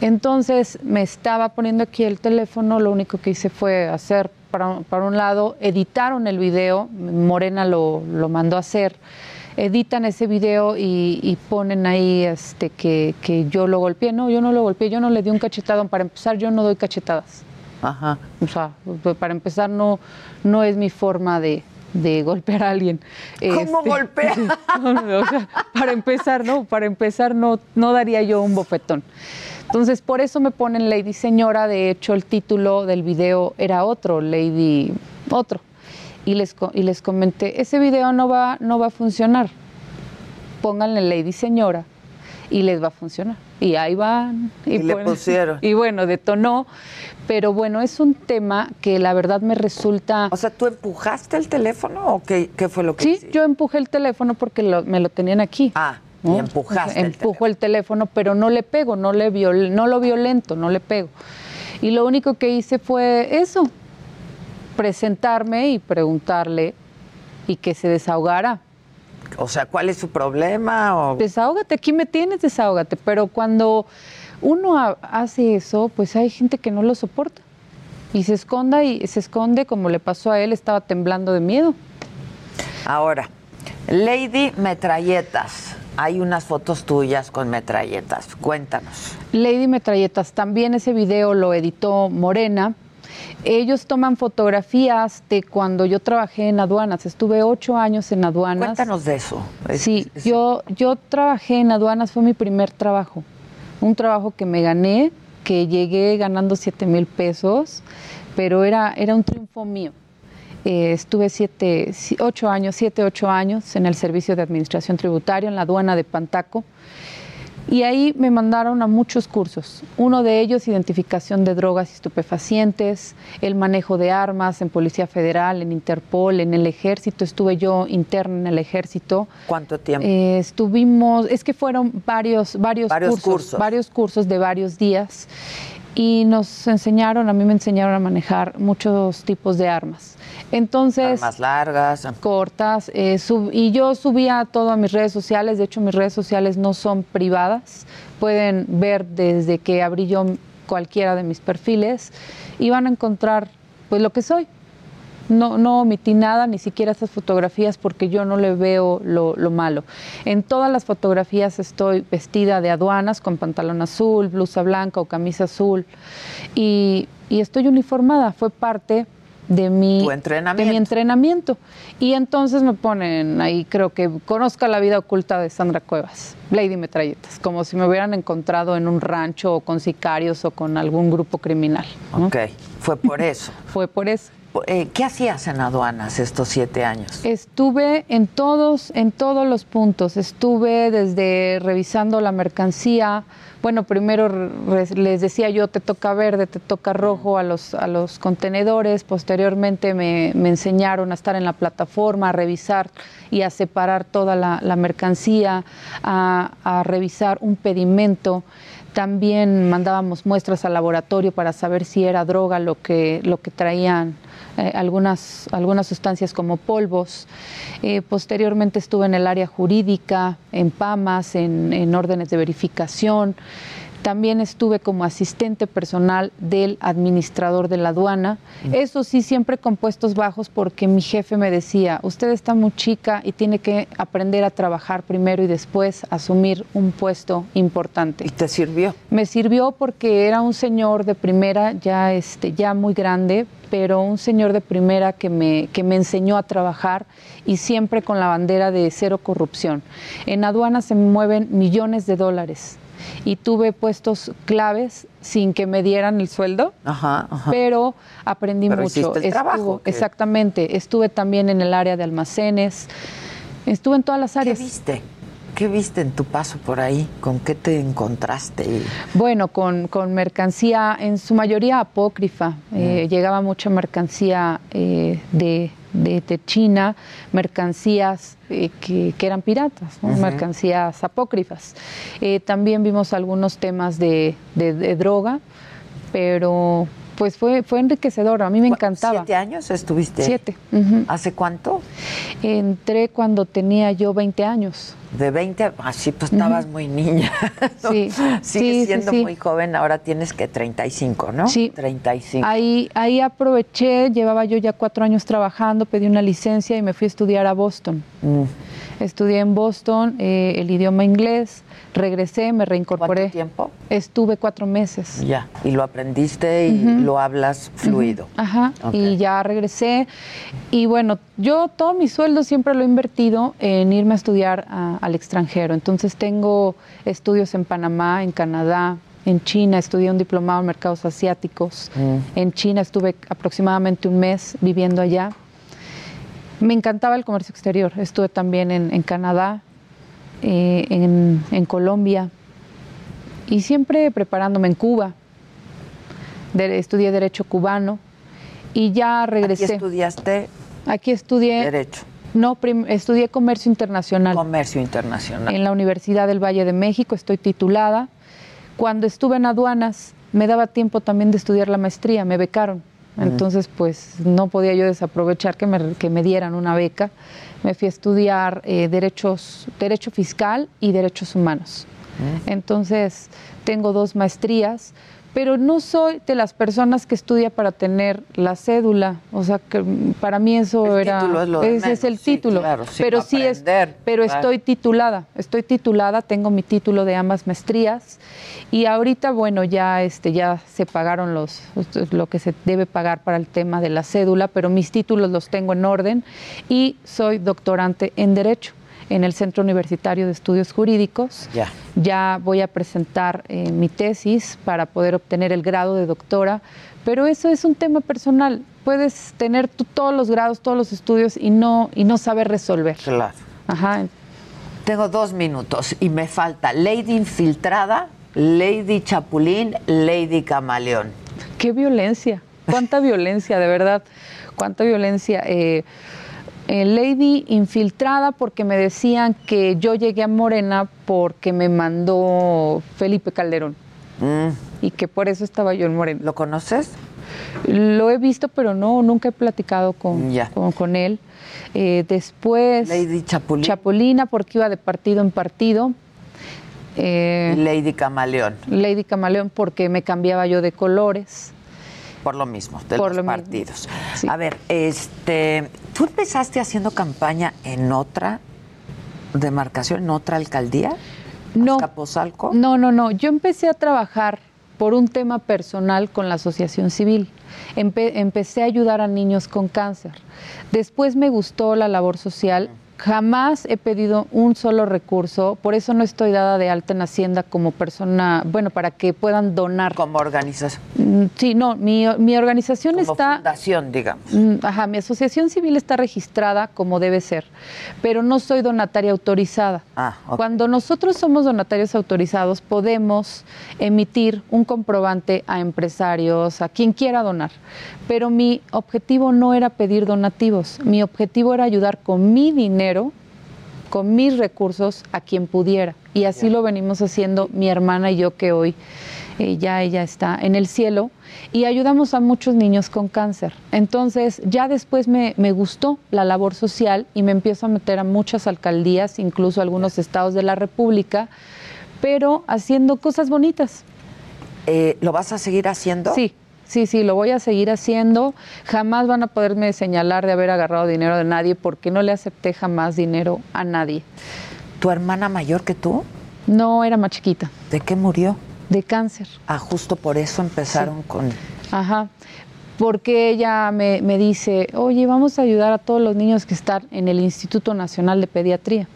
Entonces me estaba poniendo aquí el teléfono, lo único que hice fue hacer para, un- para un lado, editaron el video, Morena lo, lo mandó a hacer, editan ese video y, y ponen ahí este, que, que yo lo golpeé. No, yo no lo golpeé, yo no le di un cachetado. Para empezar, yo no doy cachetadas. Ajá. O sea, para empezar, no, no es mi forma de, de golpear a alguien. ¿Cómo Este, golpea? <laughs> no, no, o sea, para empezar, no, para empezar, no, no daría yo un bofetón. Entonces, por eso me ponen Lady Señora. De hecho, el título del video era otro, Lady otro. Y les, y les comenté, ese video no va, no va a funcionar. Pónganle Lady Señora y les va a funcionar. Y ahí van. Y le ponen- pusieron. <laughs> Y bueno, detonó. Pero bueno, es un tema que la verdad me resulta... O sea, ¿tú empujaste el teléfono o qué, qué fue lo que Sí, hiciste? yo empujé el teléfono porque lo- me lo tenían aquí. Ah, y empujaste el Empujo el teléfono, pero no le pego, no, le viol- no lo violento, no le pego. Y lo único que hice fue eso, presentarme y preguntarle y que se desahogara. O sea, ¿cuál es su problema? O... Desahógate, aquí me tienes, desahógate. Pero cuando uno ha- hace eso, pues hay gente que no lo soporta. Y se esconda y se esconde como le pasó a él, estaba temblando de miedo. Ahora, Lady Metralletas. Hay unas fotos tuyas con metralletas. Cuéntanos. Lady Metralletas, también ese video lo editó Morena. Ellos toman fotografías de cuando yo trabajé en aduanas. Estuve ocho años en aduanas. Cuéntanos de eso. Es- Sí, es- yo, yo trabajé en aduanas, fue mi primer trabajo. Un trabajo que me gané, que llegué ganando 7 mil pesos, pero era, era un triunfo mío. Eh, estuve siete, si- ocho años, siete, ocho años en el servicio de administración tributaria en la aduana de Pantaco. Y ahí me mandaron a muchos cursos. Uno de ellos, identificación de drogas y estupefacientes, el manejo de armas en Policía Federal, en Interpol, en el Ejército. Estuve yo interna en el Ejército. ¿Cuánto tiempo? Eh, estuvimos, es que fueron varios, varios, Varios cursos, cursos. varios cursos de varios días y nos enseñaron, a mí me enseñaron a manejar muchos tipos de armas. Entonces, Armas largas. cortas eh, sub- y yo subía todo a mis redes sociales, de hecho mis redes sociales no son privadas, pueden ver desde que abrí yo cualquiera de mis perfiles y van a encontrar pues lo que soy. No, no omití nada, ni siquiera estas fotografías, porque yo no le veo lo, lo malo. En todas las fotografías estoy vestida de aduanas, con pantalón azul, blusa blanca o camisa azul, y, y estoy uniformada. Fue parte de mi, de entrenamiento. mi entrenamiento. Y entonces me ponen ahí, creo que conozca la vida oculta de Sandra Cuevas, Lady Metralletas, como si me hubieran encontrado en un rancho o con sicarios o con algún grupo criminal. ¿no? Ok, fue por eso. <laughs> Fue por eso. Eh, ¿Qué hacías en aduanas estos siete años? Estuve en todos, en todos los puntos. Estuve desde revisando la mercancía. Bueno, primero les decía yo, te toca verde, te toca rojo a los, a los contenedores. Posteriormente me, enseñaron a estar en la plataforma, a revisar y a separar toda la, mercancía, a revisar un pedimento. También mandábamos muestras al laboratorio para saber si era droga lo que, lo que traían eh, algunas, algunas sustancias como polvos. Eh, posteriormente estuve en el área jurídica, en PAMAS, en, en órdenes de verificación. También estuve como asistente personal del administrador de la aduana. Eso sí, siempre con puestos bajos porque mi jefe me decía, usted está muy chica y tiene que aprender a trabajar primero y después asumir un puesto importante. ¿Y te sirvió? Me sirvió porque era un señor de primera, ya, este, ya muy grande, pero un señor de primera que me, que me enseñó a trabajar y siempre con la bandera de cero corrupción. En aduana se mueven millones de dólares y tuve puestos claves sin que me dieran el sueldo, Ajá, ajá. pero aprendí Pero mucho. el trabajo, ¿qué? exactamente. Estuve también en el área de almacenes, estuve en todas las ¿Qué áreas. viste? ¿Qué viste en tu paso por ahí? ¿Con qué te encontraste? Bueno, con, con mercancía en su mayoría apócrifa. Eh, llegaba mucha mercancía eh, de, de- de China, mercancías eh, que, que eran piratas, mercancías apócrifas. Eh, también vimos algunos temas de, de- de droga, pero pues fue, fue enriquecedor. A mí me encantaba. ¿Siete años estuviste? Siete. ¿Hace cuánto? Entré cuando tenía yo 20 años. De 20, a- ah, sí, pues estabas muy niña. <laughs> ¿no? Sí, Sigues sí, sí, siendo sí. muy joven, ahora tienes que 35, ¿no? Sí. 35. Ahí, ahí aproveché, llevaba yo ya cuatro años trabajando, pedí una licencia y me fui a estudiar a Boston. Mm. Estudié en Boston eh, el idioma inglés, regresé, me reincorporé. ¿Cuánto tiempo? Estuve cuatro meses. Ya, y lo aprendiste y lo hablas fluido. Ajá, Ok. y ya regresé. Y bueno, yo todo mi sueldo siempre lo he invertido en irme a estudiar a- al extranjero. Entonces tengo estudios en Panamá, en Canadá, en China, estudié un diplomado en mercados asiáticos. Mm. En China estuve aproximadamente un mes viviendo allá. Me encantaba el comercio exterior. Estuve también en, en Canadá, eh, en, en Colombia y siempre preparándome en Cuba. De- estudié Derecho Cubano y ya regresé. Aquí estudiaste Aquí estudié. Derecho, No, estudié Comercio Internacional Comercio Internacional. en la Universidad del Valle de México, estoy titulada. Cuando estuve en aduanas, me daba tiempo también de estudiar la maestría, me becaron. Entonces, pues no podía yo desaprovechar que me, que me dieran una beca. Me fui a estudiar eh, derechos, Derecho Fiscal y Derechos Humanos. Entonces, tengo dos maestrías, pero no soy de las personas que estudia para tener la cédula. O sea, que para mí eso El era. título es lo de ese es el sí, título. claro, sí, pero sí es. Pero claro. estoy titulada, estoy titulada, tengo mi título de ambas maestrías y ahorita, bueno, ya, este, ya se pagaron los, lo que se debe pagar para el tema de la cédula, pero mis títulos los tengo en orden y soy doctorante en Derecho en el Centro Universitario de Estudios Jurídicos. Ya. Ya voy a presentar eh, mi tesis para poder obtener el grado de doctora, pero eso es un tema personal. Puedes tener tú todos los grados, todos los estudios y no, y no saber resolver. Claro. Ajá. Tengo dos minutos y me falta Lady Infiltrada, Lady Chapulín, Lady Camaleón. Qué violencia, cuánta violencia, de verdad, cuánta violencia. Eh, eh, Lady infiltrada porque me decían que yo llegué a Morena porque me mandó Felipe Calderón Mm, y que por eso estaba yo en Morena. ¿Lo conoces? Lo he visto, pero no, nunca he platicado con, con, con él. Eh, después, Lady Chapulín Chapulina porque iba de partido en partido. Eh, Lady Camaleón, Lady Camaleón porque me cambiaba yo de colores. Por lo mismo, de Por los lo partidos. Sí. A ver, este, ¿tú empezaste haciendo campaña en otra demarcación, en otra alcaldía? No. ¿Azcapotzalco? No, no, no. Yo empecé a trabajar por un tema personal con la asociación civil. Empe- empecé a ayudar a niños con cáncer. Después me gustó la labor social. Jamás he pedido un solo recurso, por eso no estoy dada de alta en Hacienda como persona, bueno, para que puedan donar. Como organización, Mm, Sí, no, mi, mi organización como está... fundación, digamos. Mm, Ajá, mi asociación civil está registrada como debe ser, pero no soy donataria autorizada. Ah, ok. Cuando nosotros somos donatarios autorizados, podemos emitir un comprobante a empresarios, a quien quiera donar. Pero mi objetivo no era pedir donativos, mi objetivo era ayudar con mi dinero, con mis recursos, a quien pudiera. Y así lo venimos haciendo mi hermana y yo, que hoy eh, ya ella está en el cielo, y ayudamos a muchos niños con cáncer. Entonces, ya después me, me gustó la labor social y me empiezo a meter a muchas alcaldías, incluso algunos estados de la República, pero haciendo cosas bonitas. Eh, ¿Lo vas a seguir haciendo? Sí, sí, sí, lo voy a seguir haciendo. Jamás van a poderme señalar de haber agarrado dinero de nadie porque no le acepté jamás dinero a nadie. ¿Tu hermana mayor que tú? No, era más chiquita. ¿De qué murió? De cáncer. Ah, justo por eso empezaron con... Ajá. Porque ella me, me dice, oye, vamos a ayudar a todos los niños que están en el Instituto Nacional de Pediatría.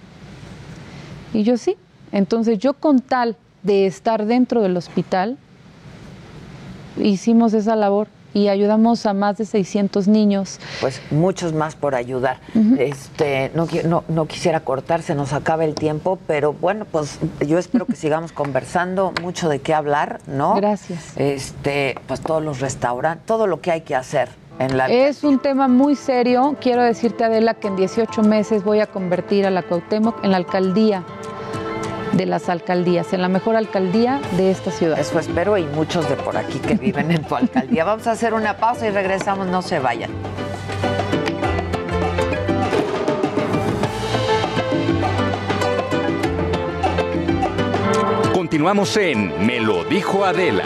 Y yo sí. Entonces yo con tal de estar dentro del hospital, hicimos esa labor y ayudamos a más de 600 niños. Pues muchos más por ayudar. Este, no, no, no quisiera cortar, se nos acaba el tiempo, pero bueno, pues yo espero que <laughs> sigamos conversando, mucho de qué hablar, ¿no? Gracias. Este, pues todos los restaurantes, todo lo que hay que hacer en la Es un tema muy serio. Quiero decirte, Adela, que en 18 meses voy a convertir a la Cuauhtémoc en la alcaldía de las alcaldías, en la mejor alcaldía de esta ciudad. Eso espero y muchos de por aquí que viven en tu alcaldía. Vamos a hacer una pausa y regresamos, no se vayan. Continuamos en Me lo dijo Adela.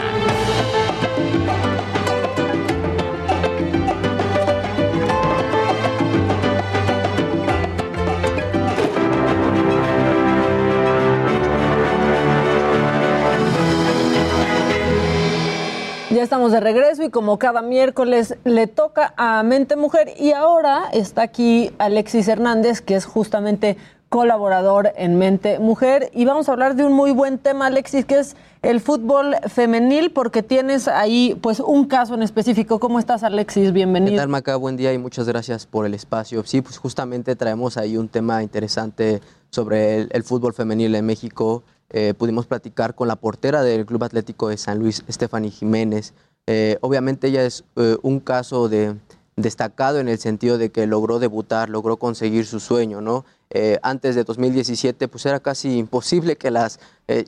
Estamos de regreso y como cada miércoles le toca a Mente Mujer y ahora está aquí Alexis Hernández, que es justamente colaborador en Mente Mujer y vamos a hablar de un muy buen tema, Alexis, que es el fútbol femenil, porque tienes ahí pues un caso en específico. ¿Cómo estás, Alexis? ¿Qué Bienvenido. tal, Maca? Buen día y muchas gracias por el espacio. Sí, pues justamente traemos ahí un tema interesante sobre el, el fútbol femenil en México. Eh, pudimos platicar con la portera del Club Atlético de San Luis, Stephanie Jiménez. Eh, obviamente ella es eh, un caso de, destacado en el sentido de que logró debutar, logró conseguir su sueño, ¿no? Antes de 2017, pues era casi imposible que las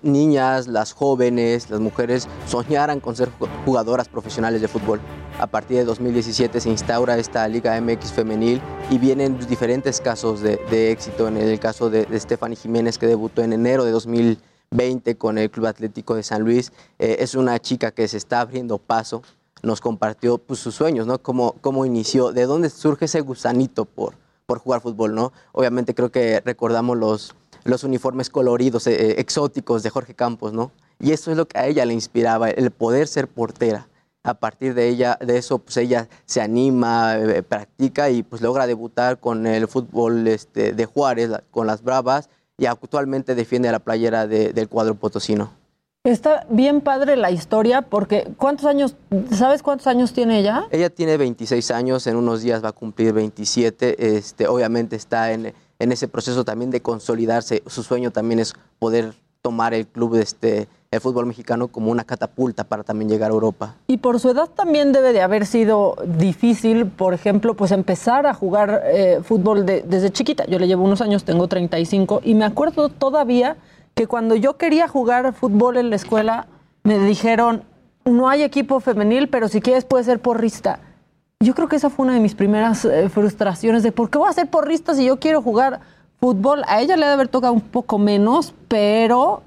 niñas, las jóvenes, las mujeres soñaran con ser ju- jugadoras profesionales de fútbol. A partir de 2017 se instaura esta Liga MX femenil y vienen diferentes casos de, éxito. En el caso de, de Stephanie Jiménez, que debutó en enero de 2020 con el Club Atlético de San Luis, eh, es una chica que se está abriendo paso. Nos compartió pues, sus sueños, ¿no? Cómo, cómo inició, de dónde surge ese gusanito por, por jugar fútbol, ¿no? Obviamente creo que recordamos los, los uniformes coloridos, eh, eh, exóticos de Jorge Campos, ¿no? Y eso es lo que a ella le inspiraba, el poder ser portera. A partir de ella, de eso, pues ella se anima, eh, practica y pues logra debutar con el fútbol este, de Juárez, la- con las Bravas, y actualmente defiende la playera de- del cuadro potosino. Está bien padre la historia porque ¿cuántos años, sabes cuántos años tiene ella? Ella tiene 26 años, en unos días va a cumplir 27. Este, obviamente está en, en ese proceso también de consolidarse. Su sueño también es poder tomar el club, este, el fútbol mexicano, como una catapulta para también llegar a Europa. Y por su edad también debe de haber sido difícil, por ejemplo, pues empezar a jugar eh, fútbol de- desde chiquita. Yo le llevo unos años, tengo 35, y me acuerdo todavía que cuando yo quería jugar fútbol en la escuela, me dijeron, no hay equipo femenil, pero si quieres puedes ser porrista. Yo creo que esa fue una de mis primeras eh, frustraciones de por qué voy a ser porrista si yo quiero jugar fútbol. A ella le debe haber tocado un poco menos, pero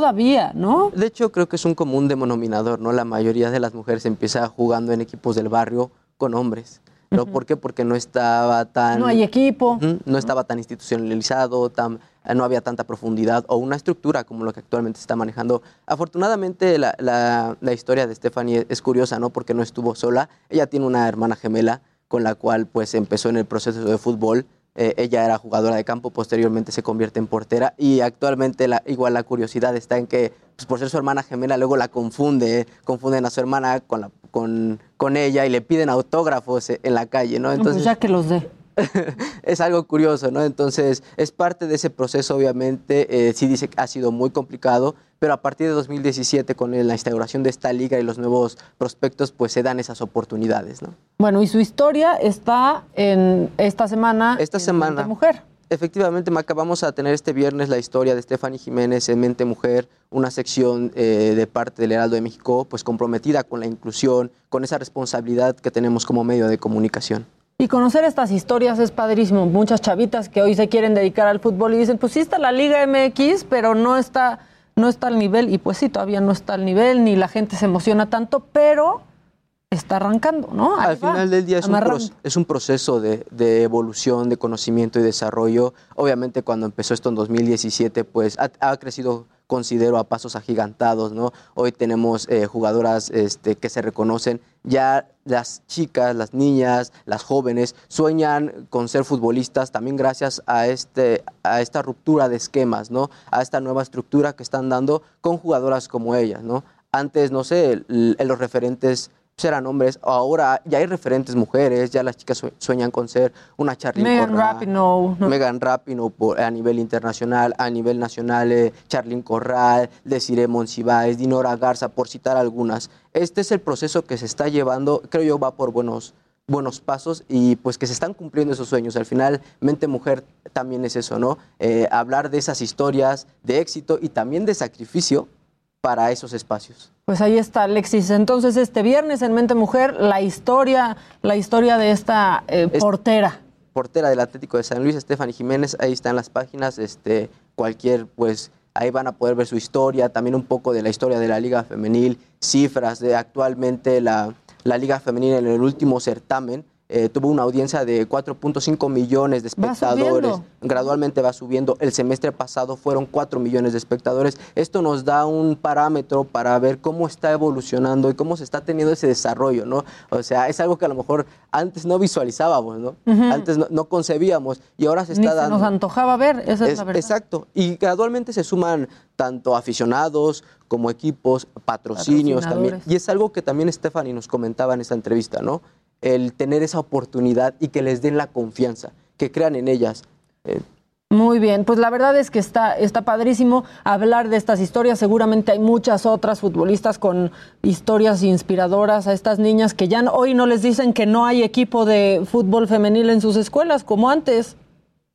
todavía, ¿no? De hecho, creo que es un común denominador, ¿no? La mayoría de las mujeres empieza jugando en equipos del barrio con hombres. ¿no? ¿Por qué? Porque no estaba tan... No hay equipo. No estaba tan institucionalizado, tan, eh, no había tanta profundidad o una estructura como lo que actualmente se está manejando. Afortunadamente la, la- la historia de Stephanie es curiosa, ¿no? Porque no estuvo sola. Ella tiene una hermana gemela con la cual pues empezó en el proceso de fútbol. Eh, ella era jugadora de campo, posteriormente se convierte en portera y actualmente la, igual la curiosidad está en que pues, por ser su hermana gemela luego la confunde, eh, confunden a su hermana con, la, con, con ella y le piden autógrafos eh, en la calle, ¿no? Pues ya que los dé. <laughs> es algo curioso, ¿no? Entonces, es parte de ese proceso, obviamente, eh, sí dice que ha sido muy complicado, pero a partir de 2017, con la instauración de esta liga y los nuevos prospectos, pues se dan esas oportunidades, ¿no? Bueno, y su historia está en esta semana. Esta en semana. Mente Mujer. Efectivamente, Maca, vamos a tener este viernes la historia de Stephanie Jiménez en Mente Mujer, una sección eh, de parte del Heraldo de México, pues comprometida con la inclusión, con esa responsabilidad que tenemos como medio de comunicación. Y conocer estas historias es padrísimo. Muchas chavitas que hoy se quieren dedicar al fútbol y dicen, pues sí está la Liga MX, pero no está no está al nivel, y pues sí, todavía no está al nivel, ni la gente se emociona tanto, pero está arrancando, ¿no? Ahí Al va, final del día es un, proce- es un proceso de, de evolución, de conocimiento y desarrollo. Obviamente cuando empezó esto en 2017, pues ha, ha crecido, considero, a pasos agigantados, ¿no? Hoy tenemos eh, jugadoras este, que se reconocen. Ya las chicas, las niñas, las jóvenes sueñan con ser futbolistas también gracias a, este, a esta ruptura de esquemas, ¿no? A esta nueva estructura que están dando con jugadoras como ellas, ¿no? Antes, no sé, el- el- los referentes eran hombres, ahora ya hay referentes mujeres, ya las chicas sue- sueñan con ser una Charlene Megan Corral, Rapinoe, ¿no? Megan Rapinoe por- a nivel internacional, a nivel nacional, eh, Charlene Corral, Desiree Monsiváis, Dinora Garza, por citar algunas. Este es el proceso que se está llevando, creo yo va por buenos buenos pasos y pues que se están cumpliendo esos sueños. Al final, Mente Mujer también es eso, ¿no? Eh, hablar de esas historias de éxito y también de sacrificio para esos espacios. Pues ahí está, Alexis. Entonces, este viernes en Mente Mujer, la historia, la historia de esta eh, portera. portera del Atlético de San Luis, Stephanie Jiménez, ahí están las páginas, este, cualquier, pues, ahí van a poder ver su historia, también un poco de la historia de la Liga Femenil, cifras de actualmente la, la Liga Femenil en el último certamen. Eh, tuvo una audiencia de 4.5 millones de espectadores. Gradualmente va subiendo. El semestre pasado fueron 4 millones de espectadores. Esto nos da un parámetro para ver cómo está evolucionando y cómo se está teniendo ese desarrollo, ¿no? O sea, es algo que a lo mejor antes no visualizábamos, ¿no? Antes no, no concebíamos y ahora se Ni está se dando. nos antojaba ver, esa es, Es- la verdad. Exacto. Y gradualmente se suman tanto aficionados como equipos, patrocinios también. Y es algo que también Stephanie nos comentaba en esta entrevista, ¿no? El tener esa oportunidad y que les den la confianza, que crean en ellas. Eh, Muy bien, pues la verdad es que está, está padrísimo hablar de estas historias. Seguramente hay muchas otras futbolistas con historias inspiradoras a estas niñas que ya no- hoy no les dicen que no hay equipo de fútbol femenil en sus escuelas como antes.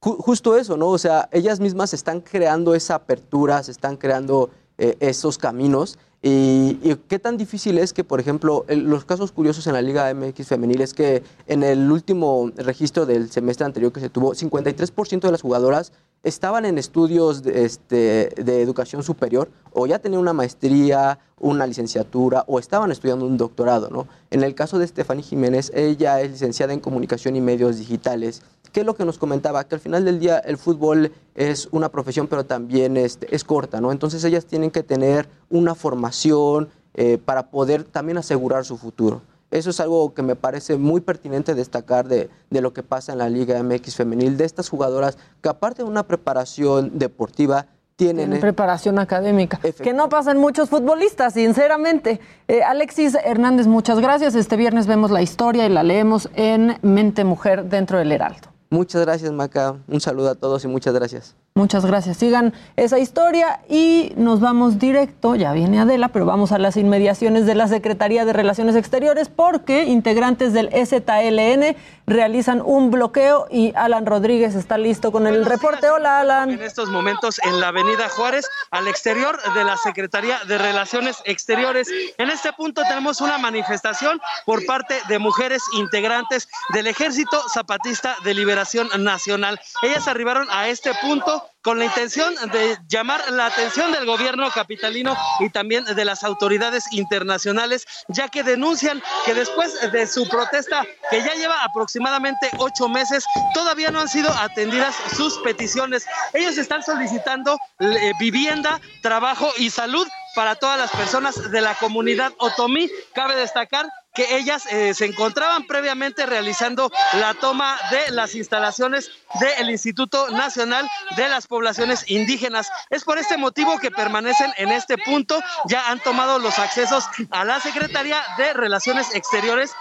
Ju- justo eso, ¿no? O sea, ellas mismas están creando esa apertura, se están creando eh, esos caminos. Y, y qué tan difícil es que, por ejemplo, el- los casos curiosos en la Liga MX femenil es que en el último registro del semestre anterior que se tuvo, 53% de las jugadoras estaban en estudios de, este, de educación superior o ya tenían una maestría, una licenciatura o estaban estudiando un doctorado, ¿no? En el caso de Stephanie Jiménez, ella es licenciada en comunicación y medios digitales. ¿Qué es lo que nos comentaba? Que al final del día el fútbol es una profesión, pero también este, es corta, ¿no? Entonces ellas tienen que tener una formación eh, para poder también asegurar su futuro. Eso es algo que me parece muy pertinente destacar de, de lo que pasa en la Liga MX femenil, de estas jugadoras que aparte de una preparación deportiva, tienen... Tienen eh, preparación académica, que no pasan muchos futbolistas, sinceramente. Eh, Alexis Hernández, muchas gracias. Este viernes vemos la historia y la leemos en Mente Mujer dentro del Heraldo. Muchas gracias, Maca. Un saludo a todos y muchas gracias. Muchas gracias. Sigan esa historia y nos vamos directo, ya viene Adela, pero vamos a las inmediaciones de la Secretaría de Relaciones Exteriores porque integrantes del ZLN realizan un bloqueo y Alan Rodríguez está listo con el reporte. Hola, Alan. En estos momentos en la Avenida Juárez, al exterior de la Secretaría de Relaciones Exteriores. En este punto tenemos una manifestación por parte de mujeres integrantes del Ejército Zapatista de Liberación Nacional. Ellas arribaron a este punto con la intención de llamar la atención del gobierno capitalino y también de las autoridades internacionales, ya que denuncian que después de su protesta, que ya lleva aproximadamente ocho meses, todavía no han sido atendidas sus peticiones. Ellos están solicitando eh, vivienda, trabajo y salud para todas las personas de la comunidad otomí. Cabe destacar que ellas eh, se encontraban previamente realizando la toma de las instalaciones del Instituto Nacional de las Poblaciones Indígenas. Es por este motivo que permanecen en este punto, ya han tomado los accesos a la Secretaría de Relaciones Exteriores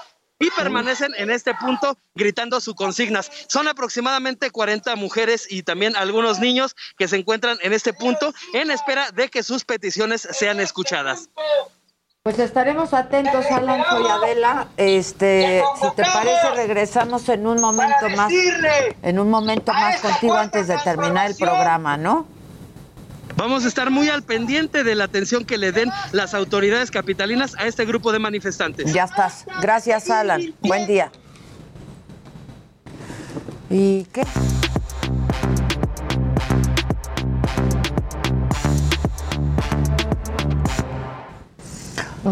y permanecen en este punto gritando sus consignas. Son aproximadamente 40 mujeres y también algunos niños que se encuentran en este punto en espera de que sus peticiones sean escuchadas. Pues estaremos atentos, Alan, soy Adela. Este, si te parece, regresamos en un momento más, en un momento más contigo antes de terminar el programa, ¿no? Vamos a estar muy al pendiente de la atención que le den las autoridades capitalinas a este grupo de manifestantes. Ya estás. Gracias, Alan. Buen día. ¿Y qué?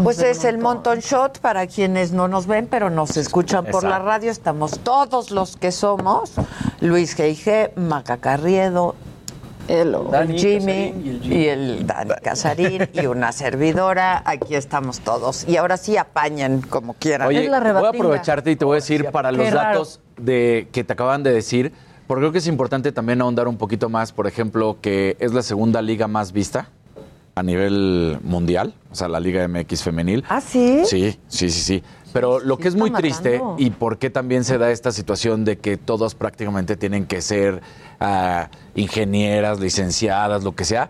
Pues es el Monton Shot para quienes no nos ven, pero nos escuchan por la radio. Estamos todos los que somos. Luis G.I.G., Maca Carriedo, el, Dani Jimmy Casarín y el y el Dani Casarín y una servidora. Aquí estamos todos. Y ahora sí apañan como quieran. Oye, voy a aprovecharte y te voy a decir para los Qué datos de que te acaban de decir, porque creo que es importante también ahondar un poquito más, por ejemplo, que es la segunda liga más vista a nivel mundial, o sea, la Liga MX femenil. ¿Ah, sí? Sí, sí, sí, sí. Pero lo que es muy triste y por qué también se da esta situación de que todos prácticamente tienen que ser ah, ingenieras, licenciadas, lo que sea,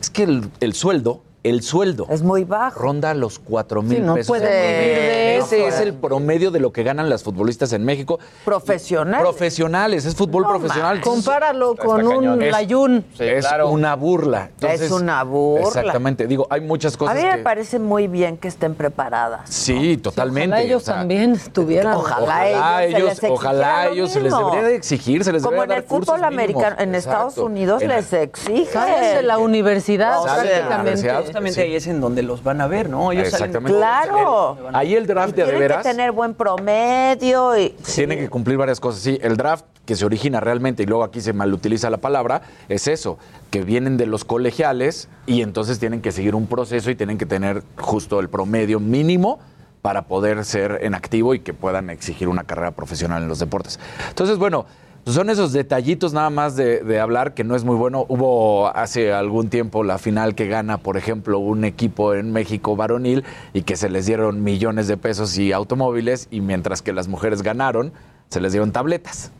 es que el, el sueldo, el sueldo es muy bajo. Ronda los cuatro mil Sí, no pesos. puede de Ese eso. es el promedio de lo que ganan las futbolistas en México. Profesionales. Profesionales, es fútbol profesional. Compáralo con un Es- Layún. es una burla. Es una burla. Exactamente. Didigo, hay muchas A cosas mí me que... parece muy bien que estén preparadas. Sí, totalmente. Ojalá ellos o sea, también estuvieran. Ojalá ellos se les ojalá lo ellos se les debería de exigir, se les Como debería en el dar fútbol mínimos. americano, en Estados Exacto. Unidos En- les exigen. Salen de la universidad, prácticamente. Justamente ahí es en donde los van a ver, ¿no? Ellos salen- Exactamente. Claro. Ahí el draft de, de Tienen veras que tener buen promedio y tiene que cumplir varias cosas. Sí, el draft que se origina realmente, y luego aquí se malutiliza la palabra, es eso, que vienen de los colegiales y entonces tienen que seguir un proceso y tienen que tener justo el promedio mínimo para poder ser en activo y que puedan exigir una carrera profesional en los deportes. Entonces, bueno, son esos detallitos nada más de, de hablar que no es muy bueno. Hubo hace algún tiempo la final que gana, por ejemplo, un equipo en México varonil y que se les dieron millones de pesos y automóviles y mientras que las mujeres ganaron, se les dieron tabletas.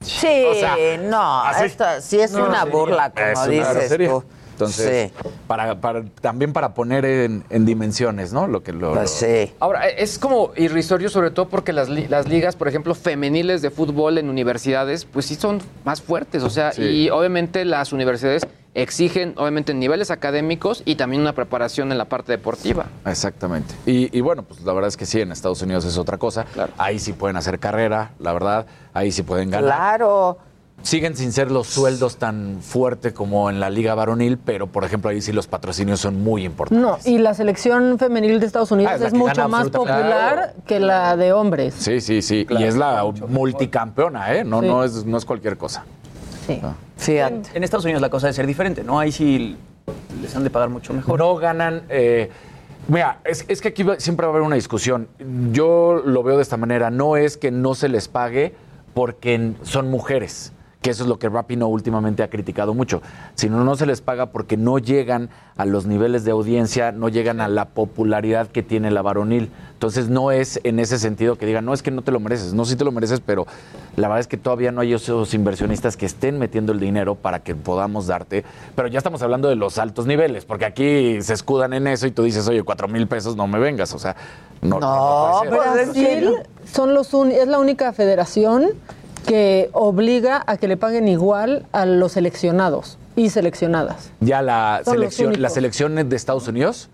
Sí, O sea, no, así- esto sí es No, una burla, como Es una dices grosería. tú. Entonces, para, para- también para poner en, en dimensiones, ¿no? Lo que lo, Pues lo- Ahora, eh, es como irrisorio, sobre todo porque las, li- las ligas, por ejemplo, femeniles de fútbol en universidades, pues sí son más fuertes. O sea, Sí. y obviamente las universidades exigen, obviamente, niveles académicos y también una preparación en la parte deportiva. Exactamente. Y, y bueno, pues la verdad es que sí, en Estados Unidos es otra cosa. Ahí sí pueden hacer carrera, la verdad. Ahí sí pueden ganar. Claro. Siguen sin ser los sueldos tan fuertes como en la liga varonil, pero por ejemplo ahí sí los patrocinios son muy importantes. No, y la selección femenil de Estados Unidos Ah, es mucho más popular que la de hombres. Sí, sí, sí. y es la multicampeona, ¿eh? No, Sí. no, es, no es cualquier cosa. Sí. Fíjate. En Estados Unidos la cosa debe ser diferente, ¿no? Ahí sí les han de pagar mucho mejor. No ganan. eh, mira, es, es que aquí va- siempre va a haber una discusión. Yo lo veo de esta manera. No es que no se les pague porque son mujeres, que eso es lo que Rapino últimamente ha criticado mucho, sino no se les paga porque no llegan a los niveles de audiencia, no llegan a la popularidad que tiene la varonil. Entonces no es en ese sentido que digan, no es que no te lo mereces, no sí te lo mereces, pero la verdad es que todavía no hay esos inversionistas que estén metiendo el dinero para que podamos darte. Pero ya estamos hablando de los altos niveles, porque aquí se escudan en eso y tú dices, oye, cuatro mil pesos no me vengas, o sea, no. no, ser. Brasil son los un- es la única federación que obliga a que le paguen igual a los seleccionados y seleccionadas. Ya la Son selección, únicos. la selección de Estados Unidos.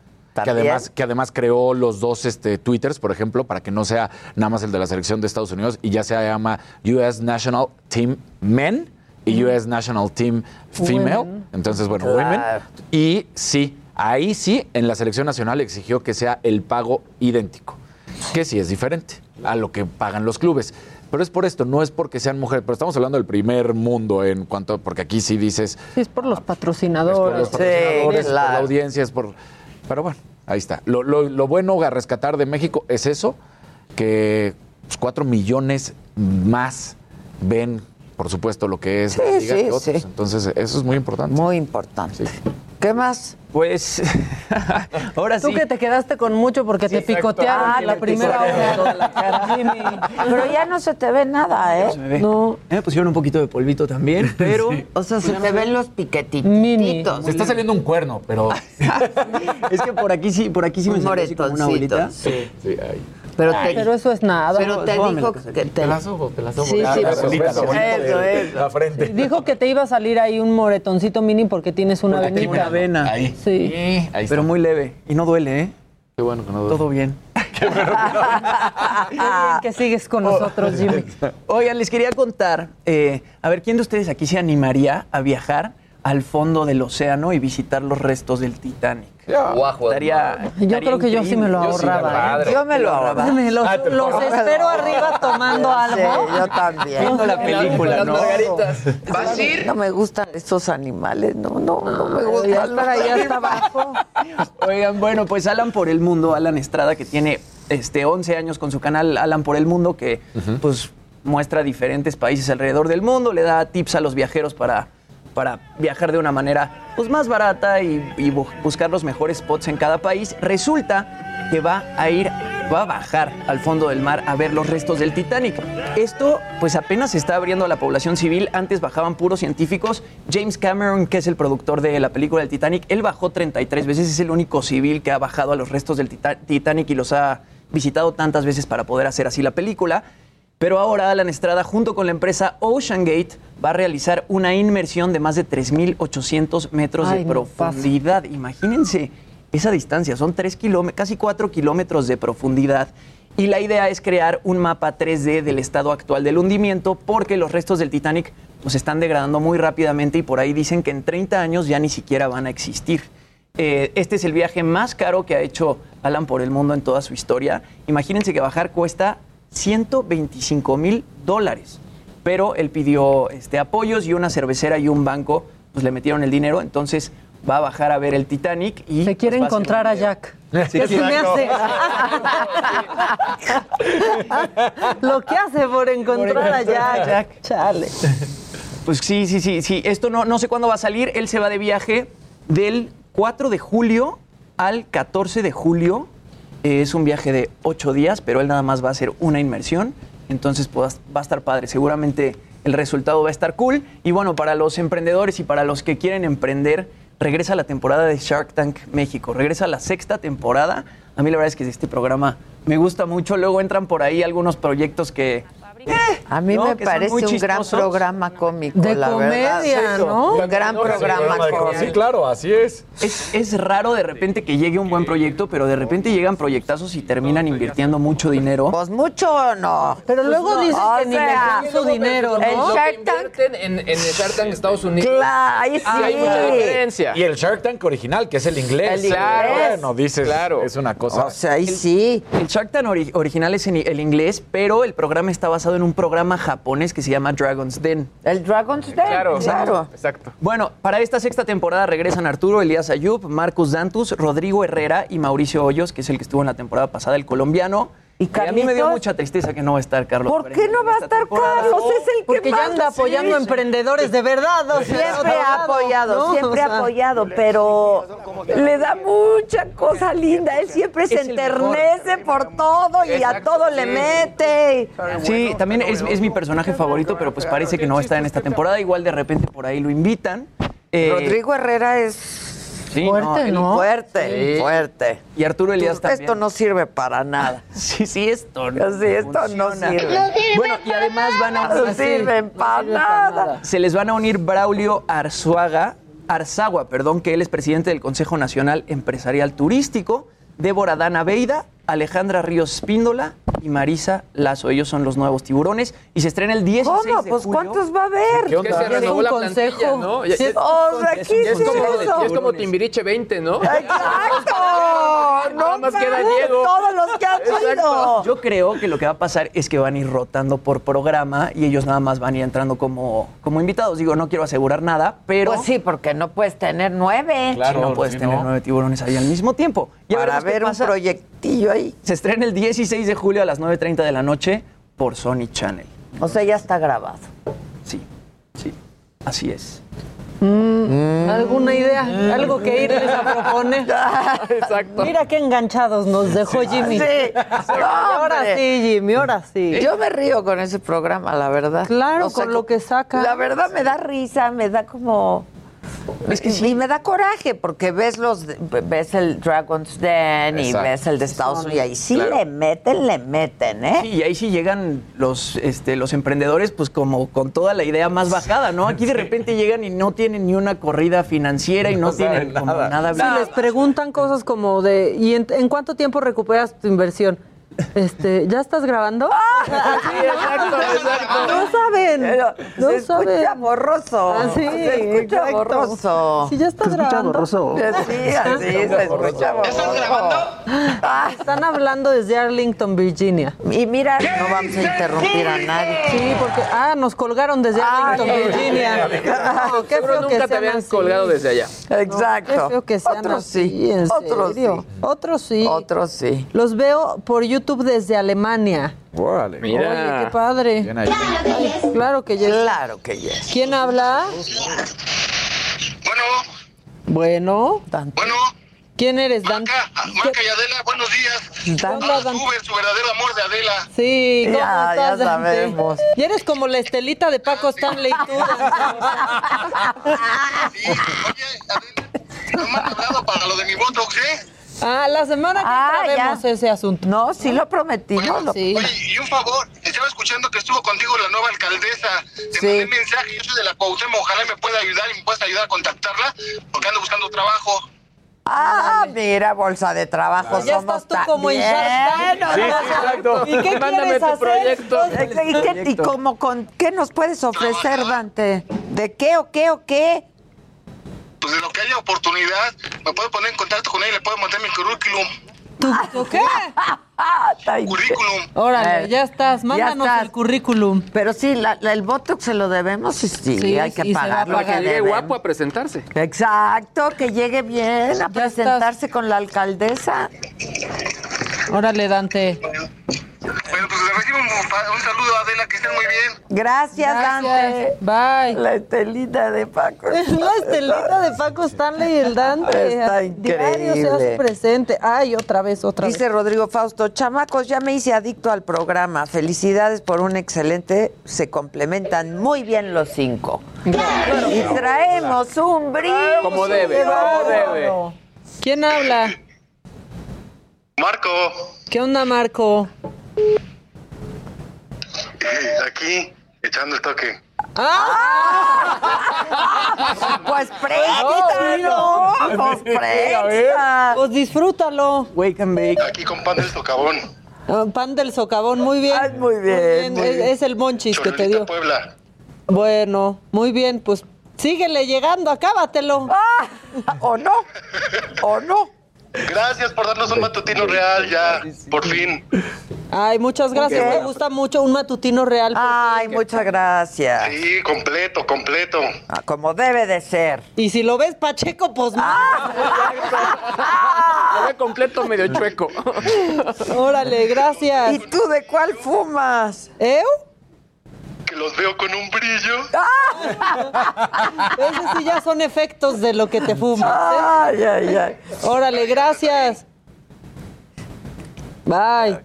Que además, que además creó los dos este, Twitters, por ejemplo, para que no sea nada más el de la selección de Estados Unidos y ya se llama US National Team Men y US National Team Female. Women. Entonces, bueno, Claro. Women. Y sí, ahí sí, en la selección nacional exigió que sea el pago idéntico, que sí es diferente a lo que pagan los clubes. Pero es por esto, no es porque sean mujeres, pero estamos hablando del primer mundo en cuanto, porque aquí sí dices, Sí, es por los por patrocinadores. los patrocinadores, por claro. la audiencia, es por... Pero bueno, ahí está. Lo, lo- lo bueno a rescatar de México es eso, que pues, cuatro millones más ven, por supuesto, lo que es la Sí, liga sí, que otros. sí. Entonces, eso es muy importante. Muy importante. ¿Qué más? Pues <laughs> ahora Tú sí. que te quedaste con mucho porque te picotearon Ah, la me primera hora. toda la cara. Pero ya no se te ve nada, ¿eh? Se me ve. No. Me pusieron un poquito de polvito también, <laughs> pero O sea, se te ven los piquetitos. Mini. Se está saliendo un cuerno, pero... <laughs> es que por aquí sí, por aquí sí me salió así como una bolita. sí. Sí, ahí. Pero te, Pero eso es nada. pero te súbame dijo que que te... Te la subo, te la subo. Sí, La- sí, la Eso, de eso. la frente. Dijo que te iba a salir ahí un moretoncito mini porque tienes una Porque venita. una vena. Ahí. Sí. Ahí está. Pero muy leve y no duele, ¿eh? Qué bueno que no duele. Todo bien. <laughs> Qué bien que sigues con nosotros, Jimmy. <laughs> Oigan, les quería contar, eh, a ver, ¿quién de ustedes aquí se animaría a viajar al fondo del océano y visitar los restos del Titanic. Guajo, Estaría- Yo estaría creo que yo sí me lo increíble. ahorraba. ¿eh? Yo me lo ahorraba. Me los, Ah, espero arriba tomando algo. Sí, yo también. Viendo la película, ¿no? ¿Vas a ir? No me gustan estos animales, no, no, no me gustan. Ya está ahí hasta abajo. Oigan, bueno, pues Alan por el Mundo, Alan Estrada, que tiene este, 11 años con su canal Alan por el Mundo, que pues muestra diferentes países alrededor del mundo, le da tips a los viajeros para, para viajar de una manera pues, más barata y, y bu- buscar los mejores spots en cada país. Resulta que va a ir, va a bajar al fondo del mar a ver los restos del Titanic. Esto pues apenas se está abriendo a la población civil, antes bajaban puros científicos. James Cameron, que es el productor de la película del Titanic, él bajó 33 veces, es el único civil que ha bajado a los restos del Tita- Titanic y los ha visitado tantas veces para poder hacer así la película. Pero ahora Alan Estrada, junto con la empresa Ocean Gate, va a realizar una inmersión de más de 3.800 metros Ay, de no pasa. profundidad. Imagínense esa distancia, son 3 kilómetros, casi 4 kilómetros de profundidad. Y la idea es crear un mapa 3D del estado actual del hundimiento porque los restos del Titanic pues, se están degradando muy rápidamente y por ahí dicen que en 30 años ya ni siquiera van a existir. Eh, este es el viaje más caro que ha hecho Alan por el mundo en toda su historia. Imagínense que bajar cuesta 125 mil dólares. Pero él pidió este, apoyos y una cervecera y un banco pues le metieron el dinero. Entonces va a bajar a ver el Titanic y... Se quiere pues, a hacer encontrar a. Jack. Sí, ¿Qué se me hace? <laughs> Lo que hace por encontrar a Jack. Chale. Pues sí, sí, sí, sí. Esto no, no sé cuándo va a salir. Él se va de viaje del 4 de julio al 14 de julio. Es un viaje de 8 días, pero él nada más va a hacer una inmersión. Entonces pues, va a estar padre. Seguramente el resultado va a estar cool. Y bueno, para los emprendedores y para los que quieren emprender, regresa la temporada de Shark Tank México. Regresa la sexta temporada. A mí la verdad es que este programa me gusta mucho. Luego entran por ahí algunos proyectos que... A mí ¿no? me parece un gran programa cómico, De la verdad. comedia, ¿no? Un gran programa cómico. Sí, claro, así es. Es, es raro de repente que llegue un buen proyecto, pero de repente llegan proyectazos y terminan invirtiendo mucho dinero. Pues mucho o no. Pero luego no. dicen O que ni dan su dinero, el ¿no? Shark Tank. En, en el Shark Tank de Estados Unidos. Claro, ahí sí. Ah, hay mucha diferencia. Y el Shark Tank original, que es el inglés. El Claro. Bueno, dices, Claro. es una cosa. O sea, ahí sí. El Shark Tank ori- original es en el inglés, pero el programa está basado en un programa japonés que se llama Dragon's Den. El Dragon's Den. Claro, Claro. Exacto. Bueno, para esta sexta temporada regresan Arturo Elías Ayub, Marcus Dantus, Rodrigo Herrera y Mauricio Hoyos, que es el que estuvo en la temporada pasada, el colombiano. ¿Y a mí me dio mucha tristeza que no va a estar Carlos. ¿Por qué no va a esta estar temporada. Carlos? Es el que Porque ya más anda apoyando a emprendedores de verdad. o sea, Siempre ha apoyado, ¿no? siempre O ha sea, apoyado, pero le da mucha cosa linda. Él siempre se enternece por todo y a todo le sí. mete. Sí, también es, es mi personaje favorito, pero pues parece que no va a estar en esta temporada. Igual de repente por ahí lo invitan. Eh, Rodrigo Herrera es sí, Fuerte, ¿no? fuerte, Sí. fuerte. Y Arturo Elías también. Esto no sirve para nada. <laughs> Sí, sí, esto no. Sí, esto no sirve. Bueno, y además van a No sirven para nada. se les van a unir Braulio Arzuaga, Arzagua, perdón, que él es presidente del Consejo Nacional Empresarial Turístico, Débora Dana Veida, Alejandra Ríos Spíndola y Marisa Lazo. Ellos son los nuevos tiburones y se estrena el 16 ¿Cómo? de Pues julio. ¿cuántos va a haber? ¿Qué Que se onda? renovó un la consejo. ¿no? Ya- ya- es- O sea, Es ¿qué un es es como, es. Timbiriche 20, ¿no? ¡Exacto! <laughs> Nada No más queda Diego. Todos los que han ido. Yo creo que lo que va a pasar es que van a ir rotando por programa y ellos nada más van a ir entrando como, como invitados. Digo, no quiero asegurar nada, pero Pues sí, porque no puedes tener nueve. Claro. no puedes si tener no. nueve tiburones ahí al mismo tiempo. Ya para ver un pasa. Proyectillo ahí. Se estrena el 16 de julio a las 9.30 de la noche por Sony Channel. O sea, ya está grabado. Sí, sí, así es. ¿Alguna idea? ¿Algo que irles a proponer? <laughs> Exacto. Mira qué enganchados nos dejó Jimmy. Sí. <laughs> No, ahora sí, Jimmy, ahora sí. Yo me río con ese programa, la verdad. Claro, con lo que saca. La verdad me da risa, me da como... Es que y, sí. y me da coraje porque ves los ves el Dragon's Den y Exacto. ves el de Estados Unidos y ahí sí Claro. le meten, le meten, ¿eh? Sí, y ahí sí llegan los, este, los emprendedores, pues como con toda la idea más bajada, ¿no? Aquí de repente llegan y no tienen ni una corrida financiera y no, tienen como nada. nada. Si les preguntan cosas como de, ¿y en, en cuánto tiempo recuperas tu inversión? Este, ¿ya estás grabando? <laughs> Sí, exacto, <laughs> exacto. No saben. Pero no se saben. escucha borroso. Ah, sí, se escucha exacto. borroso. Sí, ya estás grabando. Sí, así se escucha borroso. Están hablando desde Arlington, Virginia. Y mira, no vamos a interrumpir a nadie. Sí, porque ah, nos colgaron desde Arlington, Ah, Virginia. No, qué Seguro feo que nunca te sean habían así. colgado desde allá. Exacto. Qué feo que sean Otros así, sí. en Otros serio. sí. Otros sí. Otros sí. Los veo por YouTube desde Alemania. Órale. Oye, qué padre. Bien ahí. Ay, claro que yes. Claro que yes. ¿Quién habla? Bueno. Bueno. ¿Quién eres, Dan? Marca y Adela, buenos días. Dan- Ahora Dan- sube su verdadero amor de Adela. Sí, ¿cómo Ya, ya Dante? sabemos. Y eres como la estelita de Paco Stanley tú. <laughs> No me han hablado para lo de mi Botox, ¿eh? Ah, la semana que Ah, ese asunto. No, sí lo prometimos. lo- Sí. Oye, y un favor, estaba escuchando que estuvo contigo la nueva alcaldesa. Te Sí. mandé mensaje, yo soy de la Cuauhtémoc, ojalá me pueda ayudar y me puedas ayudar a contactarla, porque ando buscando trabajo. Ah, mira, bolsa de trabajo. Ya somos estás tú como. Shark Tank. Sí, sí, exacto. ¿Y qué Mándame quieres tu hacer? proyecto. ¿Y, qué, y cómo con, qué nos puedes ofrecer, Dante? ¿De qué o qué o qué? Pues de lo que haya oportunidad, me puedo poner en contacto con ella y le puedo mandar mi currículum. ¿Tú qué? <laughs> Está Currículum. Órale, Eh, ya estás. Mándanos estás. el currículum. Pero sí, la- la- el Botox se lo debemos, sí, sí, Sí, hay que sí, se va a pagar lo Para que llegue guapo a presentarse. Exacto, que llegue bien a Ya presentarse con la alcaldesa. Órale, Dante. Bueno, pues le recibo un, saludo a Adela, que estén muy bien. Gracias, Dante. Bye. La estelita de Paco. Es <laughs> la estelita de Paco Stanley y el Dante. <laughs> Está Diario se hace increíble. presente. Ay, otra vez, otra vez. Dice Rodrigo Fausto, chamacos, ya me hice adicto al programa. Felicidades por un excelente, se complementan muy bien los cinco. Y traemos un brillo. Como debe, como debe. ¿Quién habla? Marco, ¿Qué onda, Marco? Eh, aquí, echando el toque. <laughs> Pues préstalo, pues presta. Pues disfrútalo. Wake and bake. Aquí con pan del socavón. Ah, Pan del socavón, muy bien. Ay, muy bien, muy Es, bien. es el monchis que te dio. Puebla. Bueno, muy bien, pues síguele llegando, acábatelo. ¿O no? ¿O no? Gracias por darnos un matutino real ya, por fin. Ay, muchas gracias. Me gusta mucho un matutino real. Ay, muchas gracias. Sí, completo, completo. Ah, Como debe de ser. Y si lo ves Pacheco, pues más. <laughs> Lo ve completo, medio chueco. Órale, gracias. ¿Y tú de cuál fumas? ¿Eh? Que los veo con un brillo. <laughs> Esos sí ya son efectos de lo que te fumas. ¿eh? Ay, ay, ay. Órale, gracias. Bye.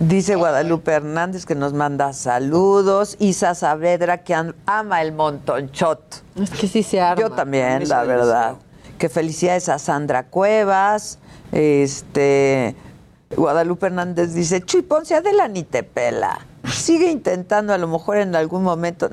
Dice Guadalupe Hernández que nos manda saludos. Isa Saavedra que am- ama el montonchot. Es que sí se arma. Yo también, la verdad. Que felicidades a Sandra Cuevas. Este. Guadalupe Hernández dice: Chuy Ponce, Adela ni te pela. Sigue intentando, a lo mejor en algún momento.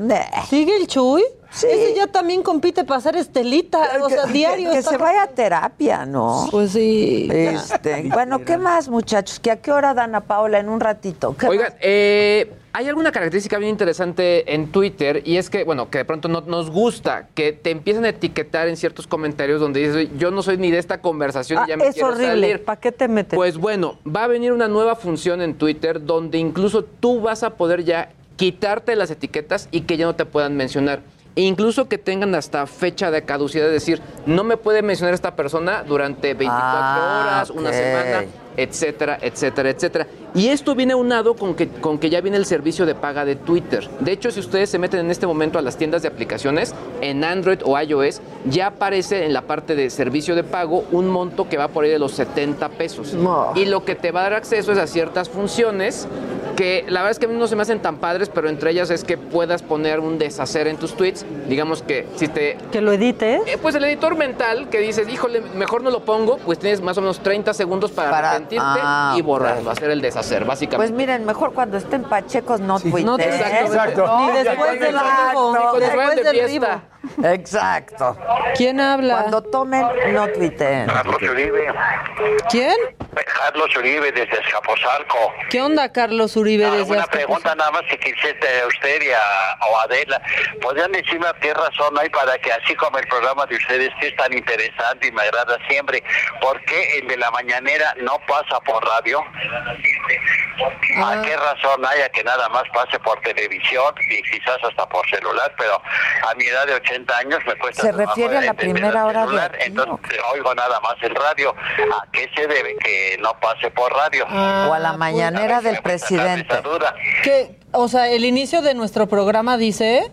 ¿Sigue el Chuy? Sí. Ese ya también compite para ser estelita. O sea, diario. Que, se vaya a terapia, ¿no? Pues sí. Este, <laughs> bueno, ¿qué más, muchachos? ¿Que a qué hora dan a Paola? En un ratito. ¿Qué Oigan, eh, hay alguna característica bien interesante en Twitter y es que, bueno, que de pronto no, nos gusta que te empiecen a etiquetar en ciertos comentarios donde dices, yo no soy ni de esta conversación Ah, y ya me es quiero horrible. ¿Para qué te metes? Pues bueno, va a venir una nueva función en Twitter donde incluso tú vas a poder ya quitarte las etiquetas y que ya no te puedan mencionar. E incluso que tengan hasta fecha de caducidad, es decir, no me puede mencionar esta persona durante 24 Ah, horas, una semana, etcétera, etcétera, etcétera. Y esto viene unado con que, con que ya viene el servicio de paga de Twitter. De hecho, si ustedes se meten en este momento a las tiendas de aplicaciones, en Android o iOS, ya aparece en la parte de servicio de pago un monto que va por ahí de los 70 pesos. No. Y lo que te va a dar acceso es a ciertas funciones que la verdad es que a mí no se me hacen tan padres, pero entre ellas es que puedas poner un deshacer en tus tweets. Digamos que si te Que lo edites. eh, pues el editor mental que dices, híjole, mejor no lo pongo, pues tienes más o menos 30 segundos para, Para- arrepentirte Ah, y borrarlo, ok. hacer el deshacer, Pues básicamente. miren, mejor cuando estén pachecos no tuiteen. No te- Exacto. Ni después del vayan Después de del fiesta. Exacto. ¿Quién habla? Cuando tomen, no tuiteen. Carlos Uribe. ¿Quién? Carlos Uribe desde Escaposalco. ¿Qué onda, Carlos Uribe? desde Una pregunta nada más que quisiera a usted y a, o Adela. ¿Podrían decirme a qué razón hay para que así como el programa de ustedes que es tan interesante y me agrada siempre, ¿por qué el de la mañanera no pasa por radio? Ah. ¿A qué razón hay a que nada más pase por televisión y quizás hasta por celular? Pero a mi edad de 80 años me cuesta Se refiere a la primera hora de celular, entonces oigo nada más el radio. ¿A qué se debe que no pase por radio? o a la mañanera del presidente. ¿Qué? O sea, el inicio de nuestro programa dice...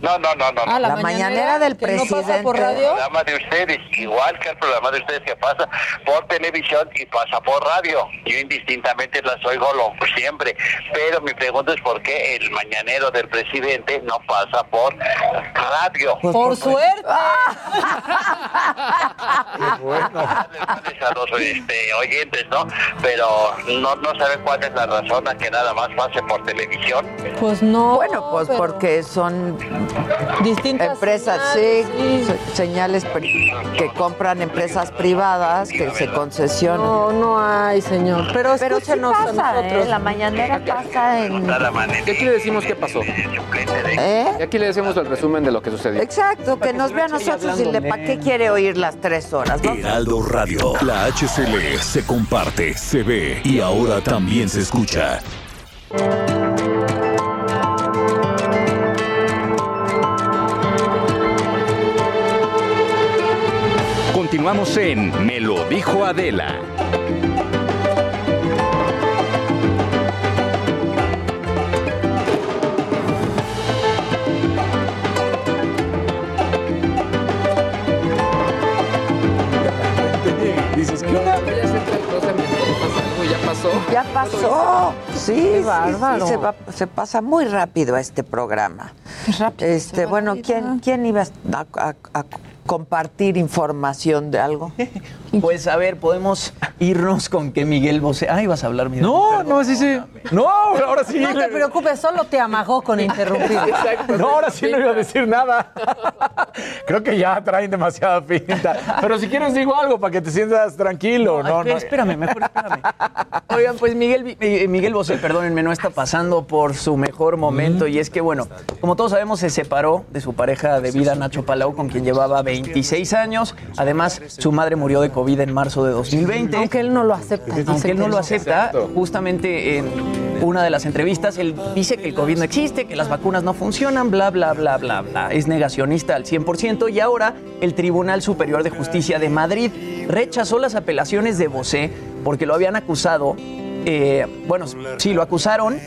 No, no, no, no. Ah, la, La mañanera del que no pasa presidente. por El radio. programa de ustedes, igual que el programa de ustedes que pasa por televisión y pasa por radio. Yo indistintamente las oigo lo, siempre, pero mi pregunta es por qué el mañanero del presidente no pasa por radio. Por suerte. <laughs> a los este, oyentes, ¿no? Pero no, no saben cuál es la razón a que nada más pase por televisión. Pues no. Bueno, pues pero- porque son distintas empresas, sí, se- señales que compran empresas privadas que se concesionan. No, no hay, señor. Pero Pero sí escúchenos a pasa, nosotros. ¿eh? La mañanera pasa en... Y aquí le decimos qué pasó. ¿Eh? Y aquí le decimos el resumen de lo que sucedió. Exacto, que nos vea a nosotros y le para qué quiere oír las tres horas. ¿no? Heraldo Radio. La HCL se comparte, se ve y ahora también se escucha. Continuamos en Me lo dijo Adela. Dices, ¿qué onda? Ya pasó. Ya pasó. Sí, sí, bárbaro. sí, se, va- se pasa muy rápido este programa. Este, bueno, ¿quién, quién iba a, a- a compartir información de algo? <laughs> <laughs> Pues a ver, podemos irnos con que Miguel Bosé. Ah, ibas a hablar, Miguel. No, no, sí, sí. No, ahora sí. No te preocupes, solo te amagó con interrumpir. <laughs> No, ahora sí no iba a decir nada. <laughs> Creo que ya traen demasiada pinta. Pero si quieres digo algo para que te sientas tranquilo. No, Espera, no. Espérame, mejor espérame. Oigan, pues Miguel, eh, Miguel Bosé, perdónenme, no está pasando por su mejor momento. Y es que, bueno, como todos sabemos, se separó de su pareja de vida, Nacho Palau, con quien llevaba 26 años. Además, su madre murió de COVID en marzo de 2020. Aunque él no lo acepta. Aunque él no lo acepta, justamente en una de las entrevistas, él dice que el COVID no existe, que las vacunas no funcionan, bla, bla, bla, bla, bla. Es negacionista al 100% y ahora el Tribunal Superior de Justicia de Madrid rechazó las apelaciones de Bosé porque lo habían acusado, eh, bueno, sí, lo acusaron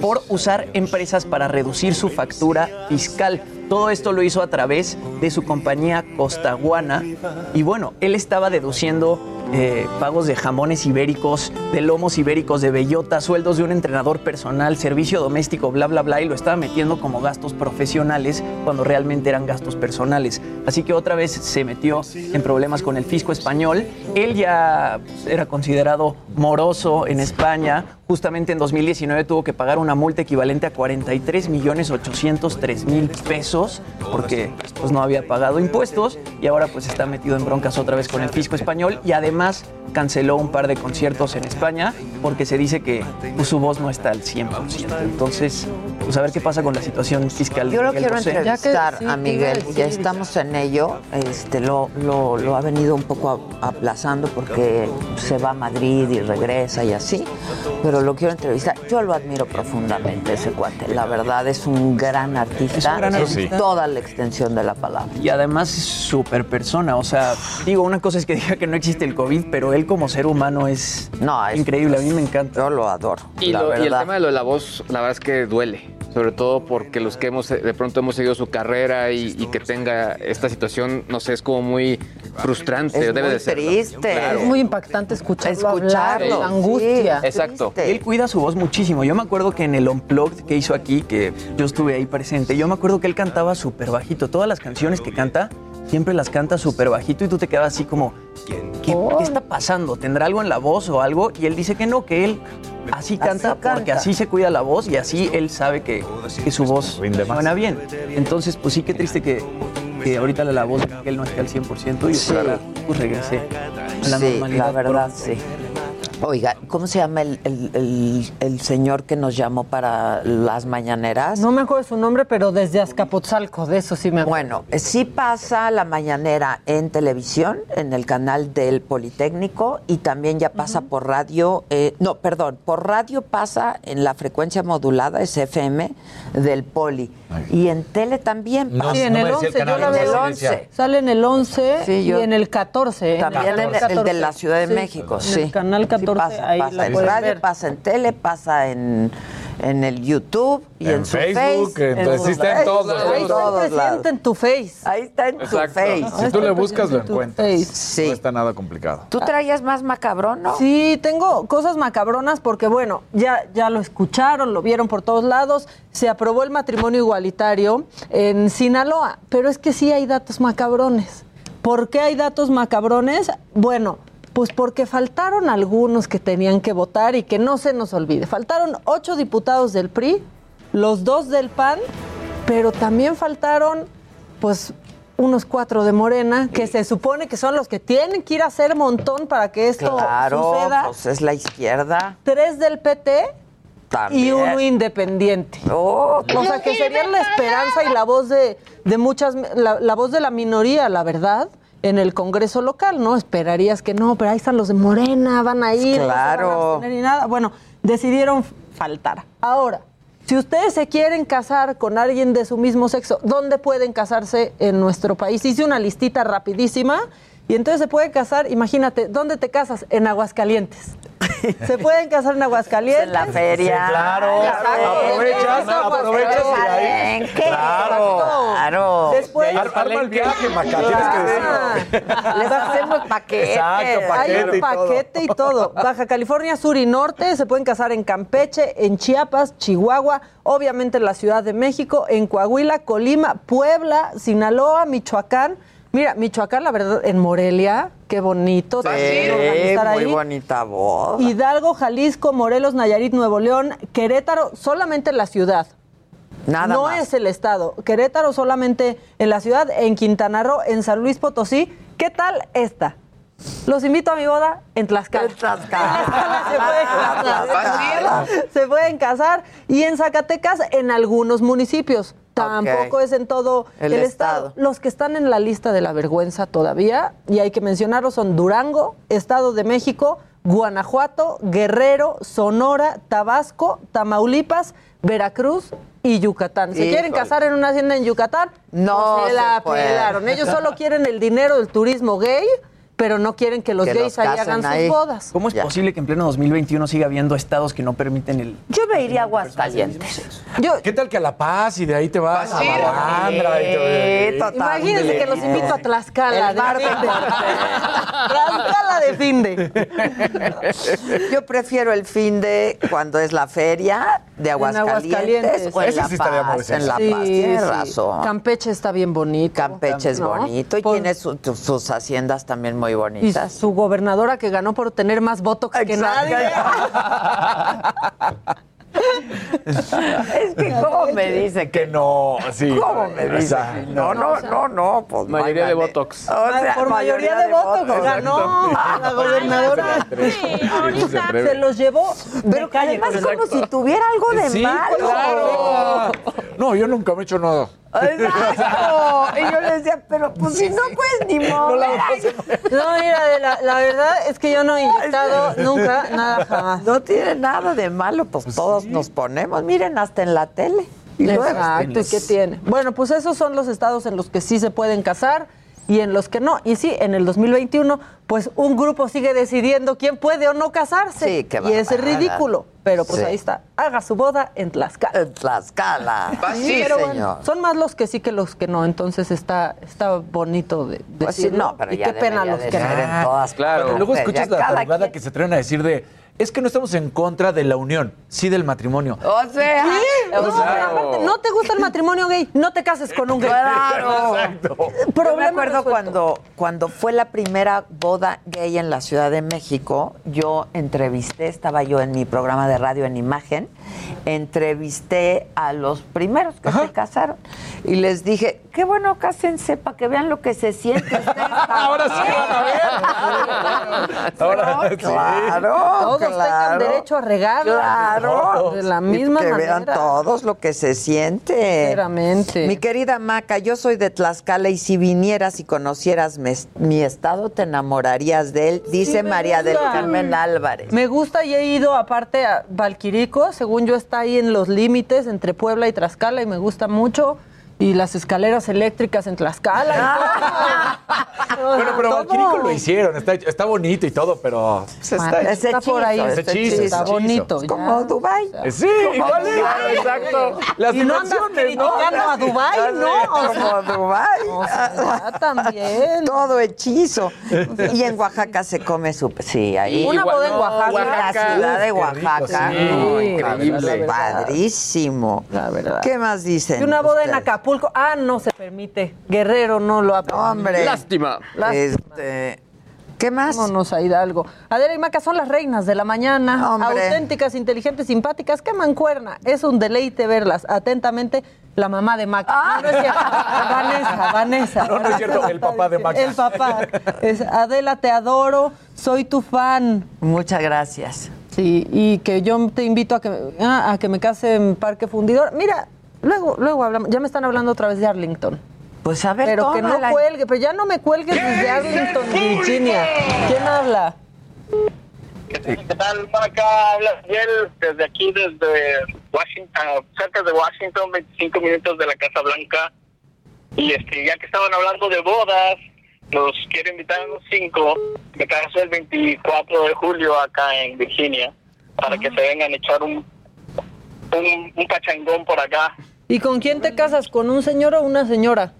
por usar empresas para reducir su factura fiscal. Todo esto lo hizo a través de su compañía Costaguana. Y bueno, él estaba deduciendo eh, pagos de jamones ibéricos, de lomos ibéricos, de bellota, sueldos de un entrenador personal, servicio doméstico, bla, bla, bla, y lo estaba metiendo como gastos profesionales cuando realmente eran gastos personales. Así que otra vez se metió en problemas con el fisco español. Él ya pues, era considerado moroso en España. Justamente en 2019 tuvo que pagar una multa equivalente a 43 millones 803 mil pesos porque pues, no había pagado impuestos y ahora pues está metido en broncas otra vez con el fisco español y además canceló un par de conciertos en España porque se dice que pues, su voz no está al 100%. Entonces, pues a ver qué pasa con la situación fiscal. de Yo lo Miguel quiero Bosé. entrevistar a Miguel, ya estamos en ello, este, lo, lo, lo ha venido un poco aplazando porque se va a Madrid y regresa y así, pero lo quiero entrevistar. Yo lo admiro profundamente, ese cuate, la verdad es un gran artista, Es un gran en artista. toda la extensión de la palabra. Y además es súper persona, o sea, digo, una cosa es que <laughs> diga que no existe el COVID, pero él como ser humano es, increíble, a mí me encanta. Yo lo adoro. Y, la lo- y el tema de lo de la voz, la verdad es que duele. Sobre todo porque los que hemos de pronto hemos seguido su carrera y, y que tenga esta situación, no sé, es como muy frustrante. Es debe muy de ser. triste. Claro. Es muy impactante escucharlo, Escucharlo, hablar, la angustia. Exacto. Él cuida su voz muchísimo. Yo me acuerdo que en el Unplugged que hizo aquí, que yo estuve ahí presente, yo me acuerdo que él cantaba súper bajito. Todas las canciones que canta, siempre las canta súper bajito y tú te quedas así como, ¿qué, qué está pasando? ¿Tendrá algo en la voz o algo? Y él dice que no, que él así canta porque canta. así se cuida la voz y así él sabe que, que su voz suena bien. Entonces, pues sí, qué triste que, que ahorita la voz de Miguel no esté al 100% y Sí. ojalá pues regrese a la Sí, normalidad. la verdad, pronto. sí. Oiga, ¿cómo se llama el, el- el- el señor que nos llamó para las mañaneras? No me acuerdo su nombre, pero desde Azcapotzalco, de eso sí me acuerdo. Bueno, sí pasa la mañanera en televisión, en el canal del Politécnico, y también ya pasa por radio, eh, no, perdón, por radio pasa en la frecuencia modulada, es FM, del Poli. Y en tele también No, pasa. sí, en el 11, yo la En el veo. 11. Sale en el 11 Sí, yo- y en el 14. ¿eh? También en el, el de la Ciudad de Sí, México, en sí. el canal 14, Sí pasa, ahí pasa la en radio, ver. pasa en tele, pasa en, en el YouTube y en, En su Facebook, Face. entonces su sí está en todos Ahí está lados. presidente en tu face. Ahí está en tu Exacto. Face. Si tú le buscas, lo tu encuentras. Sí. No está nada complicado. ¿Tú traías más macabrón, no? Sí, tengo cosas macabronas porque, bueno, ya, ya lo escucharon, lo vieron por todos lados. Se aprobó el matrimonio igualitario en Sinaloa, pero es que sí hay datos macabrones. ¿Por qué hay datos macabrones? Bueno, pues porque faltaron algunos que tenían que votar y que no se nos olvide. Faltaron ocho diputados del PRI, los dos del PAN, pero también faltaron, pues, unos cuatro de Morena, que se supone que son los que tienen que ir a hacer montón para que esto Claro, suceda. pues es la izquierda. Tres del PT y uno independiente. Oh, o sea, que serían la esperanza y la voz de, de muchas, la, la voz de la minoría, la verdad, en el Congreso local, ¿no? Esperarías que no, pero ahí están los de Morena, van a ir, no se van a Claro. ni nada. Bueno, decidieron faltar. Ahora, si ustedes se quieren casar con alguien de su mismo sexo, ¿dónde pueden casarse en nuestro país? Hice una listita rapidísima y entonces se pueden casar, imagínate, ¿dónde te casas? En Aguascalientes. <laughs> Se pueden casar en Aguascalientes. En la feria. Sí, claro. Aprovechas, aprovechas y ahí- Palenque. Claro. Claro. Después, Ar- Arma el viaje, Maca, tienes que decirlo. Les hacemos paquetes. Exacto, Hay paquete un y todo. paquete y todo. Baja California Sur y Norte se pueden casar en Campeche, en Chiapas, Chihuahua, obviamente en la Ciudad de México, en Coahuila, Colima, Puebla, Sinaloa, Michoacán. Mira, Michoacán, la verdad, en Morelia, qué bonito. muy ahí. bonita voz. Hidalgo, Jalisco, Morelos, Nayarit, Nuevo León, Querétaro, solamente en la ciudad. Nada no más. es el estado. Querétaro solamente en la ciudad, en Quintana Roo, en San Luis Potosí. ¿Qué tal esta? Los invito a mi boda en Tlaxcala. En Tlaxcala. se, pueden casar. Se pueden casar. Y en Zacatecas, en algunos municipios. Tampoco es en todo El el, estado. estado. Los que están en la lista de la vergüenza todavía, y hay que mencionarlos, son Durango, Estado de México, Guanajuato, Guerrero, Sonora, Tabasco, Tamaulipas, Veracruz y Yucatán. ¿Se quieren casar en una hacienda en Yucatán? No Pues se se la pelaron. Ellos solo quieren el dinero del turismo gay, pero no quieren que los Que gays los ahí hagan ahí. sus bodas. ¿Cómo es Ya. posible que en pleno 2021 siga habiendo estados que no permiten el... Yo me iría a Aguascalientes. Yo, ¿Qué tal que a La Paz y de ahí te vas a Malandra? Imagínense que los invito a Tlaxcala. El de mar de finde. Tlaxcala de finde. <laughs> Yo prefiero el fin de cuando es la feria de Aguascalientes, Aguascalientes. o en Ese La sí estaría muy Paz. En. La Sí, Paz, tienes sí. razón. Campeche está bien bonito. Campeche es ¿no? bonito y Por- tiene su- sus haciendas también muy Y bonitas. su gobernadora que ganó por tener más votos que nadie. es que cómo me dice que Que no, sí. ¿Cómo me O dice? sea, que No, no, no, no, pues Mayoría de. Botox. O sea, por mayoría de votos ganó la gobernadora. Sí, se los llevó Pero calle. además como si tuviera algo de Sí, malo. claro. No, yo nunca me he hecho nada. Exacto. Y yo le decía, pero pues si no puedes ni <laughs> mover. No, mira, la, la verdad es que yo no he inyectado nunca nada <laughs> jamás. No tiene nada de malo, pues, todos nos ponemos, miren, hasta en la tele. Y luego, Exacto, ¿y qué tiene? Bueno, pues esos son los estados en los que sí se pueden casar y en los que no. Y sí, en el 2021, pues un grupo sigue decidiendo quién puede o no casarse. Sí, qué Y es ridículo. Pero pues Sí. ahí está. Haga su boda en Tlaxcala. En Tlaxcala. Sí, pero bueno, son más los que sí que los que no. Entonces está, está bonito de Pues sí, decirlo. no, pero y ya qué pena los que no. en todas Claro. Luego partes. escuchas la tarugada quien- que se atreven a decir de es que no estamos en contra de la unión, sí del matrimonio. O sea, Sí, o no, sea, pero aparte, no te gusta el matrimonio gay, no te cases con un gay. Claro. <laughs> Exacto. Yo me acuerdo cuando, cuando fue la primera boda gay en la Ciudad de México, yo entrevisté, estaba yo en mi programa de radio en imagen, entrevisté a los primeros que se casaron y les dije, qué bueno, cásense para que vean lo que se siente. <laughs> Ahora sí van a ver. <laughs> Ahora sí. Claro, Todos tengan claro. derecho a regarla. Claro. De la Y misma que manera. vean todos lo que se siente. Sinceramente. Mi querida Maca, yo soy de Tlaxcala y si vinieras y conocieras mi, mi estado, te enamorarías de él, dice María del. Carmen Álvarez. Me gusta y he ido aparte a Valquirico, según yo está ahí en los límites entre Puebla y Tlaxcala y me gusta mucho. Y las escaleras eléctricas en Tlaxcala. y todo. <laughs> Bueno, pero Todo. Valquirico lo hicieron, está, está bonito y todo, pero pues, Bueno, está, es está por ahí. Es Está hechizo, hechizo, es está bonito. Es como Dubai. Eh, Sí, igual es, Dubái. exacto. Las y no andas dimensiones, ¿no? criticando a Dubái, ¿no? Como Dubai. o sea, también. Todo hechizo. Y en Oaxaca se come súper. Sí, ahí. Una boda en Oaxaca. Oaxaca. La ciudad de Oaxaca. sí. No, Increíble. la verdad, Padrísimo. La verdad. ¿Qué más dicen? Y una boda en ustedes? Acapulco. Ah, no se permite. Guerrero no lo ha Hombre. Lástima. Lástima. Este, ¿Qué más? Vámonos a Hidalgo. Adela y Maca son las reinas de la mañana. Hombre. Auténticas, inteligentes, simpáticas. ¡Qué mancuerna! Es un deleite verlas. Atentamente, la mamá de Maca. No, no es cierto. Vanessa, Vanessa. No, no es cierto, el papá de Maca. El papá. Es, Adela, te adoro. Soy tu fan. Muchas gracias. Sí, y que yo te invito a que, ah, a que me case en Parque Fundidor. Mira, luego, luego hablamos. Ya me están hablando otra vez de Arlington. Pues a ver, Pero que no cuelgue, pero ya no me cuelgues desde Arlington, Virginia. ¿Quién habla? ¿Qué tal, Maca? Habla Miguel desde aquí, desde Washington, cerca de Washington, 25 minutos de la Casa Blanca. Y este, ya que estaban hablando de bodas, los quiero invitar a los cinco. Me caso el 24 de julio acá en Virginia, para que se vengan a echar un, un, un pachangón por acá. ¿Y con quién te casas? ¿Con un señor o una señora?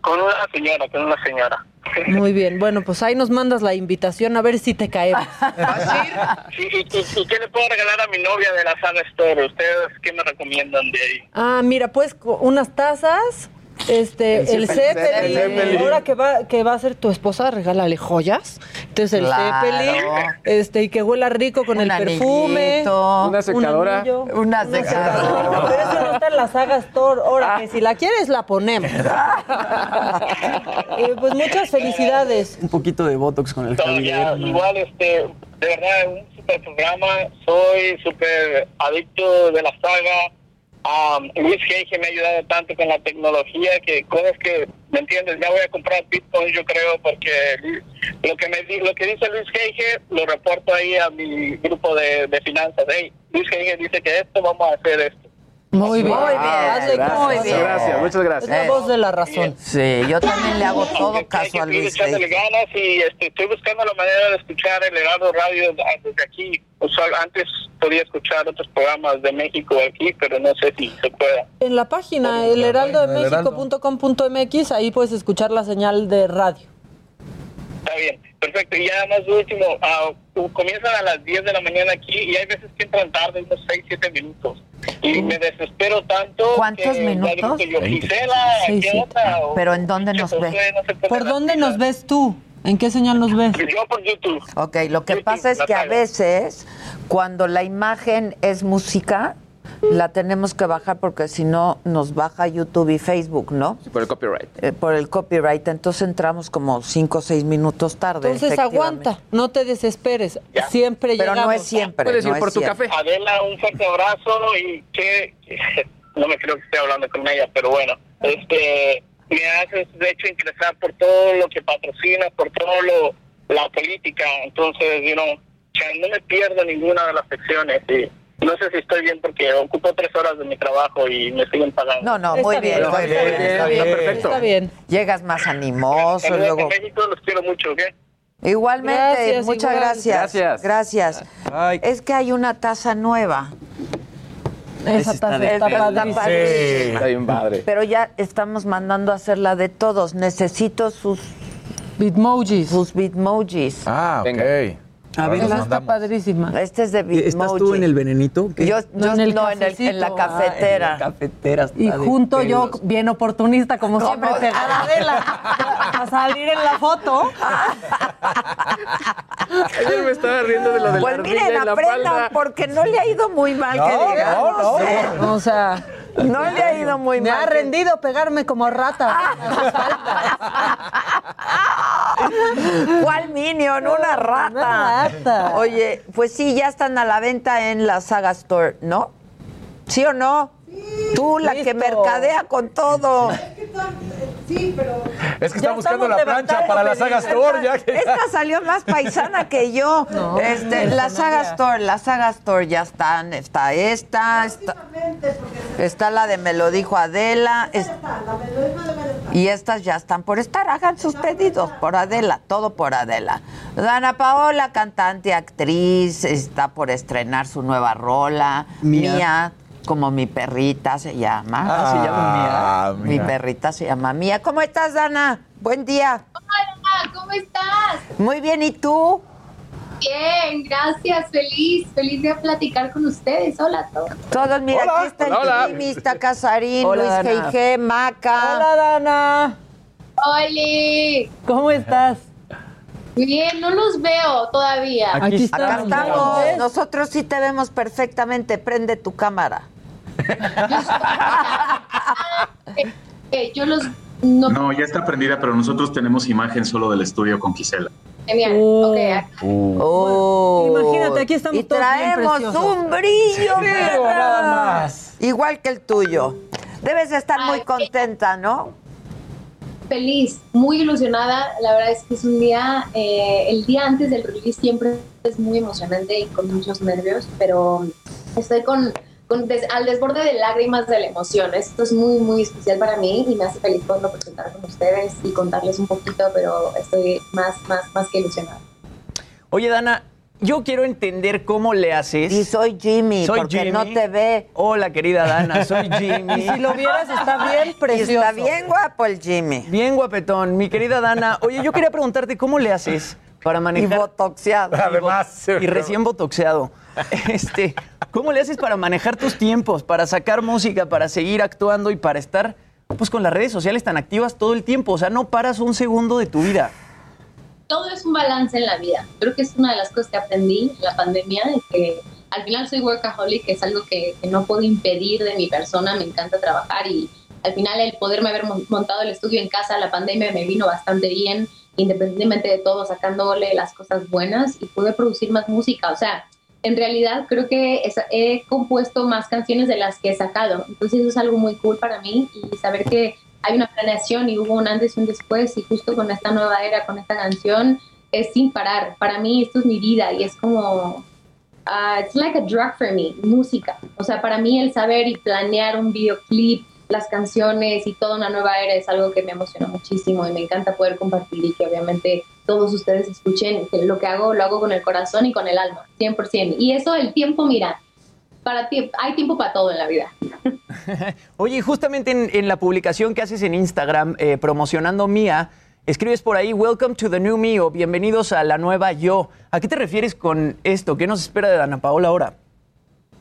Con una señora, con una señora. Muy bien, bueno, pues ahí nos mandas la invitación a ver si te caemos. <laughs> ¿Y, y, y- y qué le puedo regalar a mi novia de la Saga Store? ¿Ustedes qué me recomiendan de ahí? Ah, mira, pues unas tazas, este, El el, Zeppelin. Zeppelin. El Zeppelin. Ahora que va, que va a ser tu esposa, regálale joyas. Entonces el Claro. Zeppelin, este, y que huela rico con Un el perfume. anillito. Una secadora. Un anillo. Una secadora. Pero eso no está en la saga Store. Ahora, que si la quieres, la ponemos. <laughs> Eh, pues muchas felicidades. Un poquito de Botox con el Javier. ¿no? igual, este, de verdad, un super programa. Soy súper adicto de la saga. Um, Luis Gage me ha ayudado tanto con la tecnología que cosas que, ¿me entiendes? Ya voy a comprar Bitcoin, yo creo, porque lo que me di- lo que dice Luis Gage lo reporto ahí a mi grupo de, de finanzas. Hey, Luis Gage dice que esto, vamos a hacer esto. Muy bien. Muy bien. Hazle Gracias, muy bien. gracias, muchas Es gracias. la voz de la razón. Sí, yo también le hago todo Hay caso a que Luis. echándole Gage. ganas y este, estoy buscando la manera de escuchar el Heraldo Radio desde aquí. Usual, antes podía escuchar otros programas de México aquí, pero no sé si se pueda. En la página elheraldodemexico.com.mx ahí puedes escuchar la señal de radio. Está bien, perfecto. Y ya más último, ah, comienzan a las 10 de la mañana aquí y hay veces que entran tarde, unos 6, 7 minutos. Y me desespero tanto. ¿Cuántos que minutos? que yo. Gisela, Seis, ¿qué siete. onda? O- Pero ¿en dónde nos Josué, ve? no ¿Por dónde nos ves tú? ¿En qué señal nos ves? Yo por YouTube. Ok, lo que YouTube, pasa es que a veces cuando la imagen es música, la tenemos que bajar porque si no nos baja YouTube y Facebook, ¿no? Por el copyright. Eh, por el copyright, entonces entramos como 5 o 6 minutos tarde. Entonces aguanta, no te desesperes. Ya. Siempre Pero llegamos. no es siempre. Puedes no ir por es tu siempre. café. Adela, un fuerte abrazo y que <laughs> no me creo que esté hablando con ella, pero bueno, este me haces de hecho interesar por todo lo que patrocina, por todo lo la política, entonces, you know, no me pierdo ninguna de las secciones y no sé si estoy bien porque ocupo tres horas de mi trabajo y me siguen pagando. No, no, Está muy bien, bien, muy está bien, bien, está bien. perfecto. Está bien. Llegas más animoso, Saludos luego... México, los quiero mucho, ¿ok? Igualmente, Gracias, muchas igual. gracias. Gracias. Gracias. Ay. Es que hay una taza nueva. Esa está taza está Está padrísima. padrísima. Está bien padre. Pero ya estamos mandando a hacer la de todos. Necesito sus, Bitmojis. sus bitmojis. Ah, ok. Venga. A ver, la- está padrísima. Este es de Bitmoji. ¿Estás tú en el venenito? ¿Qué? Yo, No, en el no, en, el- en la cafetera. Ah, en la cafetera está Y de junto yo, bien oportunista, como ¿Cómo? siempre, pegada a Adela, <laughs> a salir en la foto. Ayer me estaba riendo de lo de Pues la miren, ardilla en la aprendan, porque no le ha ido muy mal No, que digamos. no, no. O sea, No le ha ido muy me mal. ha que- rendido pegarme como rata. ¿Cuál Minion? Una rata. Una rata. Oye, pues sí, ya están a la venta en la Saga Store, ¿no? ¿Sí o no? Tú, la que mercadea con todo. Sí, pero. Es que está Ya buscando la plancha para la saga. Store. Ya que... Esta salió más paisana que yo. <laughs> No, este, no, la no Saga había. Store, la Saga Store ya están. Está esta, está, está la de Me lo dijo Adela. es- y estas ya están por estar. Hagan sus pedidos por Adela, todo por Adela. Dana Paola, cantante, actriz, está por estrenar su nueva rola. Mía. Mía, como mi perrita se llama. Ah, se llama Mía. Ah, Mi mira. perrita se llama Mía. ¿Cómo estás, Dana? Buen día. Hola, ¿cómo estás? Muy bien, ¿y tú? Bien, gracias, feliz, feliz de platicar con ustedes. Hola a todos. Todos, mira, Hola. aquí está Hola, hola. el Jimmy, está Casarín, Hola, Luis. G.I.G., Maca. Hola, Dana. Oli, ¿Cómo estás? bien, no los veo todavía. Aquí Aquí Acá estamos. Nosotros sí te vemos perfectamente. Prende tu cámara. Eh, yo los no, No, ya está prendida, pero nosotros tenemos imagen solo del estudio con Gisela. genial. Oh. Ok, acá. Oh. Imagínate, aquí estamos Y todos traemos un brillo, mira. nada más. Igual que el tuyo. Debes de estar muy contenta, ¿no? feliz, muy ilusionada. La verdad es que es un día, eh, el día antes del release siempre es muy emocionante y con muchos nervios, pero estoy con, con des- al desborde de lágrimas de la emoción. Esto es muy, muy especial para mí y me hace feliz poderlo presentar con ustedes y contarles un poquito, pero estoy más, más, más que ilusionada. Oye, Dana, yo quiero entender cómo le haces. Y soy Jimmy, Soy porque Jimmy. no te ve. Hola, querida Dana, soy <laughs> Jimmy. Y si lo vieras, está bien <laughs> Y precioso. está bien guapo el Jimmy. Bien guapetón, mi querida Dana. Oye, yo quería preguntarte cómo le haces para Y manejar botoxeado. <laughs> Además, y recién botoxeado. <laughs> Este, ¿cómo le haces para manejar tus tiempos, para sacar música, para seguir actuando y para estar pues con las redes sociales tan activas todo el tiempo? O sea, no paras un segundo de tu vida. todo es un balance en la vida. Creo que es una de las cosas que aprendí en la pandemia, es que al final soy workaholic, que es algo que, que no puedo impedir de mi persona, me encanta trabajar y al final el poderme haber mon- montado el estudio en casa, la pandemia me vino bastante bien, independientemente de todo, sacándole las cosas buenas y pude producir más música. O sea, en realidad creo que he compuesto más canciones de las que he sacado. Entonces eso es algo muy cool para mí y saber que hay una planeación y hubo un antes y un después y justo con esta nueva era, con esta canción, es sin parar. Para mí esto es mi vida y es como... ah, it's like a drug for me, música. O sea, para mí el saber y planear un videoclip, las canciones y toda una nueva era es algo que me emociona muchísimo y me encanta poder compartir y que obviamente todos ustedes escuchen que lo que hago lo hago con el corazón y con el alma, 100%. Y eso el tiempo, mira, para ti hay tiempo para todo en la vida. <laughs> Oye, justamente en, en la publicación que haces en Instagram eh, promocionando Mía, escribes por ahí, Welcome to the new me o bienvenidos a la nueva yo. ¿A qué te refieres con esto? ¿Qué nos espera de Ana Paola ahora?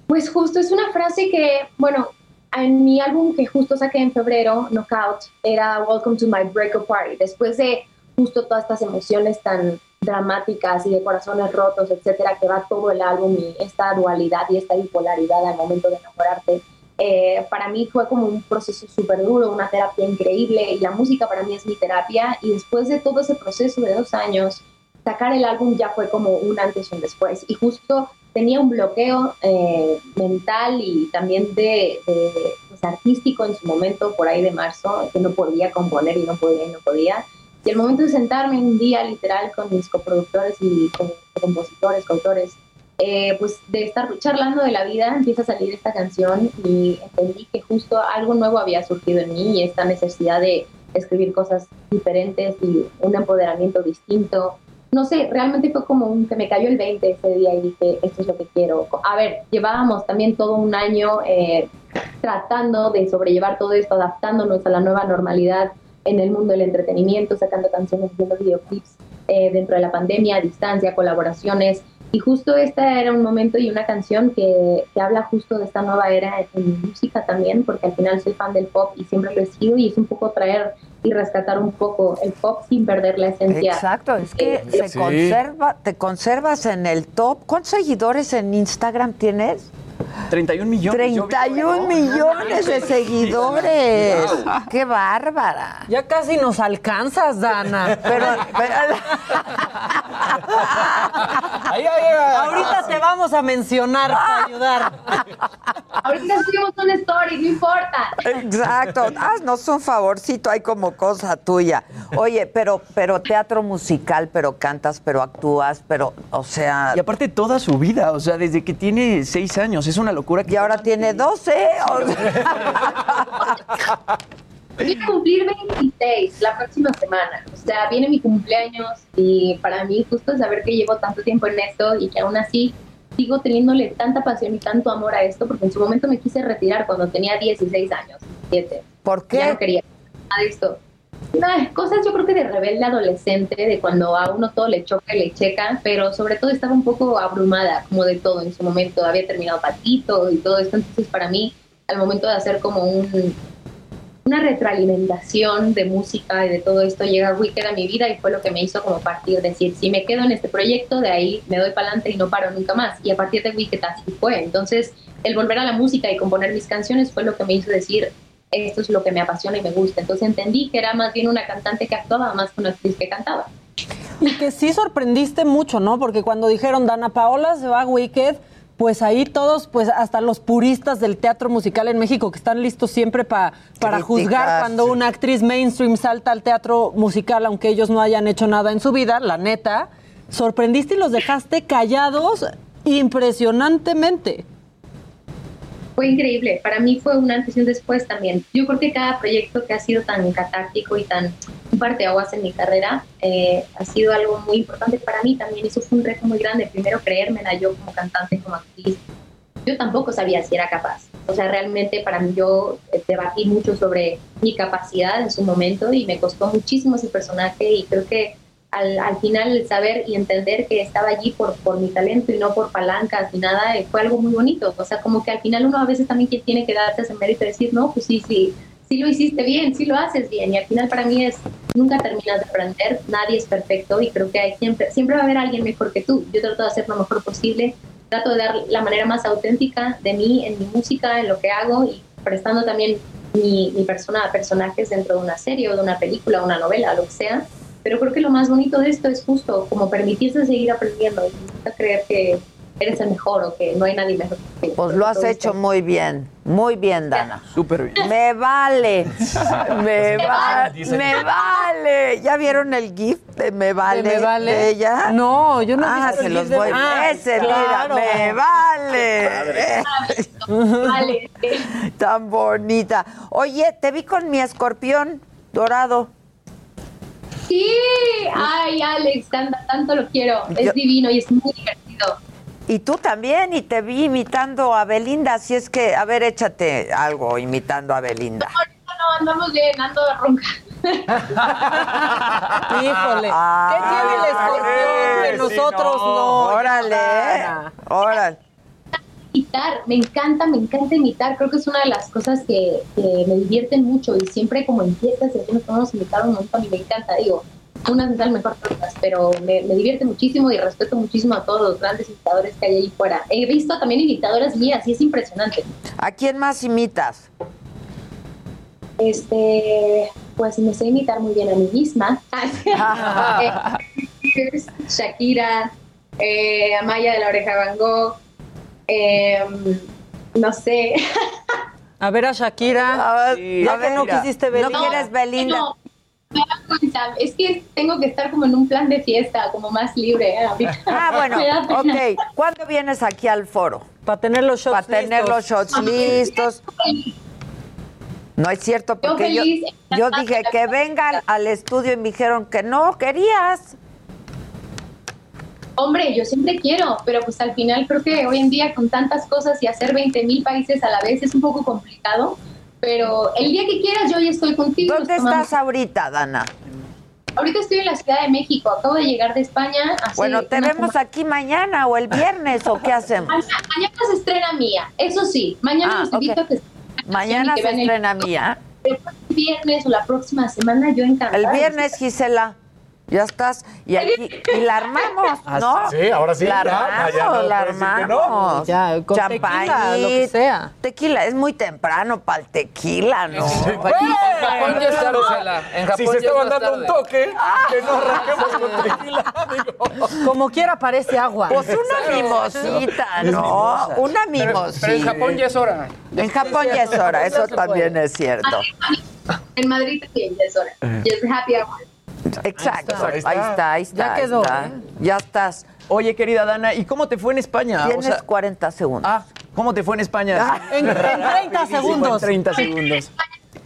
Pues justo es una frase que, bueno, en mi álbum que justo saqué en febrero, Knockout, era Welcome to my breakup party. Después de justo todas estas emociones tan dramáticas y de corazones rotos, etcétera, que va todo el álbum y esta dualidad y esta bipolaridad al momento de enamorarte. Eh, para mí fue como un proceso súper duro, una terapia increíble y la música para mí es mi terapia y después de todo ese proceso de dos años, sacar el álbum ya fue como un antes y un después. Y justo tenía un bloqueo eh, mental y también de, de, pues, artístico en su momento, por ahí de marzo, que no podía componer y no podía y no podía. Y el momento de sentarme un día literal con mis coproductores y con compositores, coautores, eh, pues de estar charlando de la vida, empieza a salir esta canción y entendí que justo algo nuevo había surgido en mí y esta necesidad de escribir cosas diferentes y un empoderamiento distinto. No sé, realmente fue como un, que me cayó el 20 ese día y dije, esto es lo que quiero. A ver, llevábamos también todo un año eh, tratando de sobrellevar todo esto, adaptándonos a la nueva normalidad en el mundo del entretenimiento, sacando canciones, haciendo videoclips. eh, dentro de la pandemia, a distancia, colaboraciones. Y justo este era un momento y una canción que, que habla justo de esta nueva era en mi música también, porque al final soy fan del pop y siempre lo he sido y es un poco traer y rescatar un poco el pop sin perder la esencia. Exacto, es que Eh, se conserva, te conservas en el top. ¿Cuántos seguidores en Instagram tienes? 31 millones. yo vi- 31 millones de <laughs> seguidores. Wow. ¡Qué bárbara! Ya casi nos alcanzas, Dana. Pero, <laughs> Ahorita te vamos a mencionar para ayudar. Ahorita subimos una story, no importa. Exacto. Haznos un favorcito, hay como cosa tuya. Oye, pero, pero teatro musical, pero cantas, pero actúas, pero, o sea. Y aparte toda su vida, o sea, desde que tiene seis años, es una locura. Que y ahora tiene 12. Voy a cumplir 26 la próxima semana. O sea, viene mi cumpleaños y para mí justo saber que llevo tanto tiempo en esto y que aún así sigo teniéndole tanta pasión y tanto amor a esto, porque en su momento me quise retirar cuando tenía 16 años, 17. ¿Por qué? Ya no quería nada de esto. Nah, cosas yo creo que de rebelde adolescente, de cuando a uno todo le choca y le checa, pero sobre todo estaba un poco abrumada como de todo en su momento. Había terminado patito y todo esto, entonces para mí, al momento de hacer como un, una retroalimentación de música y de todo esto, llega Wicked a mi vida y fue lo que me hizo como partir, decir, si me quedo en este proyecto, de ahí me doy para adelante y no paro nunca más. Y a partir de Wicked así fue. Entonces, el volver a la música y componer mis canciones fue lo que me hizo decir, esto es lo que me apasiona y me gusta. Entonces entendí que era más bien una cantante que actuaba más que una actriz que cantaba. Y que sí sorprendiste mucho, ¿no? Porque cuando dijeron Dana Paola se va a Wicked, pues ahí todos, pues hasta los puristas del teatro musical en México que están listos siempre pa- para juzgar cuando una actriz mainstream salta al teatro musical, aunque ellos no hayan hecho nada en su vida, la neta, sorprendiste y los dejaste callados impresionantemente. Fue increíble, para mí fue un antes y un después también. Yo creo que cada proyecto que ha sido tan catártico y tan parteaguas en mi carrera eh, ha sido algo muy importante para mí también. Eso fue un reto muy grande. Primero creérmela yo como cantante, como actriz. Yo tampoco sabía si era capaz. O sea, realmente para mí yo eh, debatí mucho sobre mi capacidad en su momento y me costó muchísimo ese personaje y creo que al, al final el saber y entender que estaba allí por, por mi talento y no por palancas ni nada, eh, fue algo muy bonito. O sea, como que al final uno a veces también tiene que darse ese mérito y decir, no, pues sí, sí, sí lo hiciste bien, sí lo haces bien. Y al final para mí es, nunca terminas de aprender, nadie es perfecto y creo que hay siempre, siempre va a haber alguien mejor que tú. Yo trato de hacer lo mejor posible, trato de dar la manera más auténtica de mí en mi música, en lo que hago y prestando también mi, mi persona a personajes dentro de una serie o de una película, una novela, lo que sea. Pero creo que lo más bonito de esto es justo como permitirse seguir aprendiendo y nunca creer que eres el mejor o que no hay nadie mejor. que. Pues lo has hecho esto. muy bien, muy bien, Dana. Súper bien. Me vale, <laughs> me, va- vale, me vale. ¿Ya vieron el GIF de Me vale ¿De Me Vale? de ella? No, yo no he Ah, visto se el los GIF de- voy. Ah, Ese, claro. mira, me vale. Vale. <laughs> Tan bonita. Oye, te vi con mi escorpión dorado. Sí, ay Alex, tanto, tanto lo quiero. Es Yo- divino y es muy divertido. Y tú también, y te vi imitando a Belinda, así es que, a ver, échate algo imitando a Belinda. Ahorita no andamos bien, ando ronca. <laughs> Híjole, ¿qué tiene el escorpión que nosotros no? Órale, ¿eh? Órale. Imitar, me encanta, me encanta imitar, creo que es una de las cosas que, que me divierten mucho y siempre como en fiestas y así nos podemos imitar un montón y me encanta, digo, unas salen mejor que otras, pero me, me divierte muchísimo y respeto muchísimo a todos los grandes imitadores que hay ahí fuera. He visto también imitadoras mías y es impresionante. ¿A quién más imitas? Este, pues me sé imitar muy bien a mí misma. <laughs> <laughs> Eh, Shakira, eh, Amaya de la Oreja Van Gogh, eh, no sé. A ver a Shakira. A ver, ya a que no ver, quisiste ¿no Belinda. quieres Belinda? No, me da cuenta. Es que tengo que estar como en un plan de fiesta, como más libre. ¿eh? Ah, bueno, <laughs> ok. ¿Cuándo vienes aquí al foro? Para tener los shots Para tener los shots listos. No es cierto, porque yo, feliz, yo dije que vengan al estudio y me dijeron que no, querías. Hombre, yo siempre quiero, pero pues al final creo que hoy en día con tantas cosas y hacer 20 mil países a la vez es un poco complicado. Pero el día que quieras yo ya estoy contigo. ¿Dónde estás ahorita, Dana? Ahorita estoy en la Ciudad de México, acabo de llegar de España. hace Bueno, te vemos semana. aquí mañana o el viernes o qué hacemos. Mañana, mañana se estrena mía, eso sí. Mañana Ah, los invito a que Mañana se vean el- estrena mía. El viernes o la próxima semana, yo encantada. El viernes, Gisela. Ya estás. Y aquí y la armamos, Ah, ¿no? sí, ahora sí, La ya, armamos, ya no la que no. armamos. Ya, con tequila, lo que sea. Tequila, es muy temprano para el tequila, ¿no? En Japón ya es tarde. En Japón Si se ya estaban dando un toque, que no arranquemos con tequila. Como quiera parece agua. Pues una mimosita, ¿no? Una mimosita. pero en Japón ya es hora. En Japón ya es hora, eso también es cierto. En Madrid también ya es hora. Ya es happy hour. Exacto, Ahí ahí está. está, ahí está. Ya ahí quedó, está. ¿eh? Ya estás. Oye, querida Dana, ¿y cómo te fue en España? Tienes 40 segundos. ah, ¿cómo te fue en España? <laughs> En, en 30 segundos. En 30 segundos.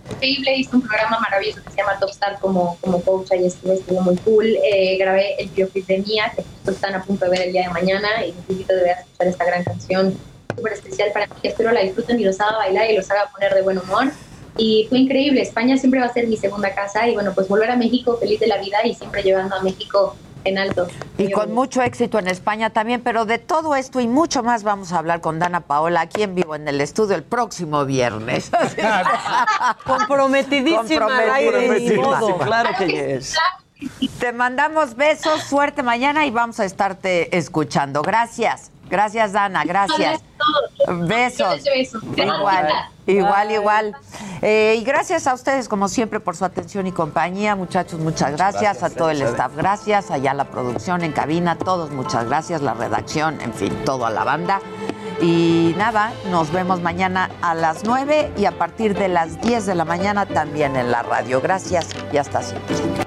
Increíble, hice un programa maravilloso que se llama Top Star como, como coach, ahí estuve, estuvo muy cool. Eh, grabé el videoclip de Mía, que están a punto de ver el día de mañana, y les invito de verdad a escuchar esta gran canción súper especial para mí. Espero la disfruten y los haga bailar y los haga poner de buen humor. Y fue increíble, España siempre va a ser mi segunda casa y bueno, pues volver a México feliz de la vida y siempre llevando a México en alto. Y con mucho éxito en España también, pero de todo esto y mucho más vamos a hablar con Dana Paola aquí en vivo en el estudio el próximo viernes. <laughs> Comprometidísima modo. Claro que es. Te mandamos besos, suerte mañana y vamos a estarte escuchando. Gracias. Gracias, Dana. Gracias. Besos. Besos. Igual, igual, igual. Eh, y gracias a ustedes, como siempre, por su atención y compañía. Muchachos, muchas gracias. Gracias, a todo el staff, gracias. Allá la producción en cabina, todos, muchas gracias. La redacción, en fin, todo a la banda. Y nada, nos vemos mañana a las 9 y a partir de las 10 de la mañana también en la radio. Gracias y hasta siempre.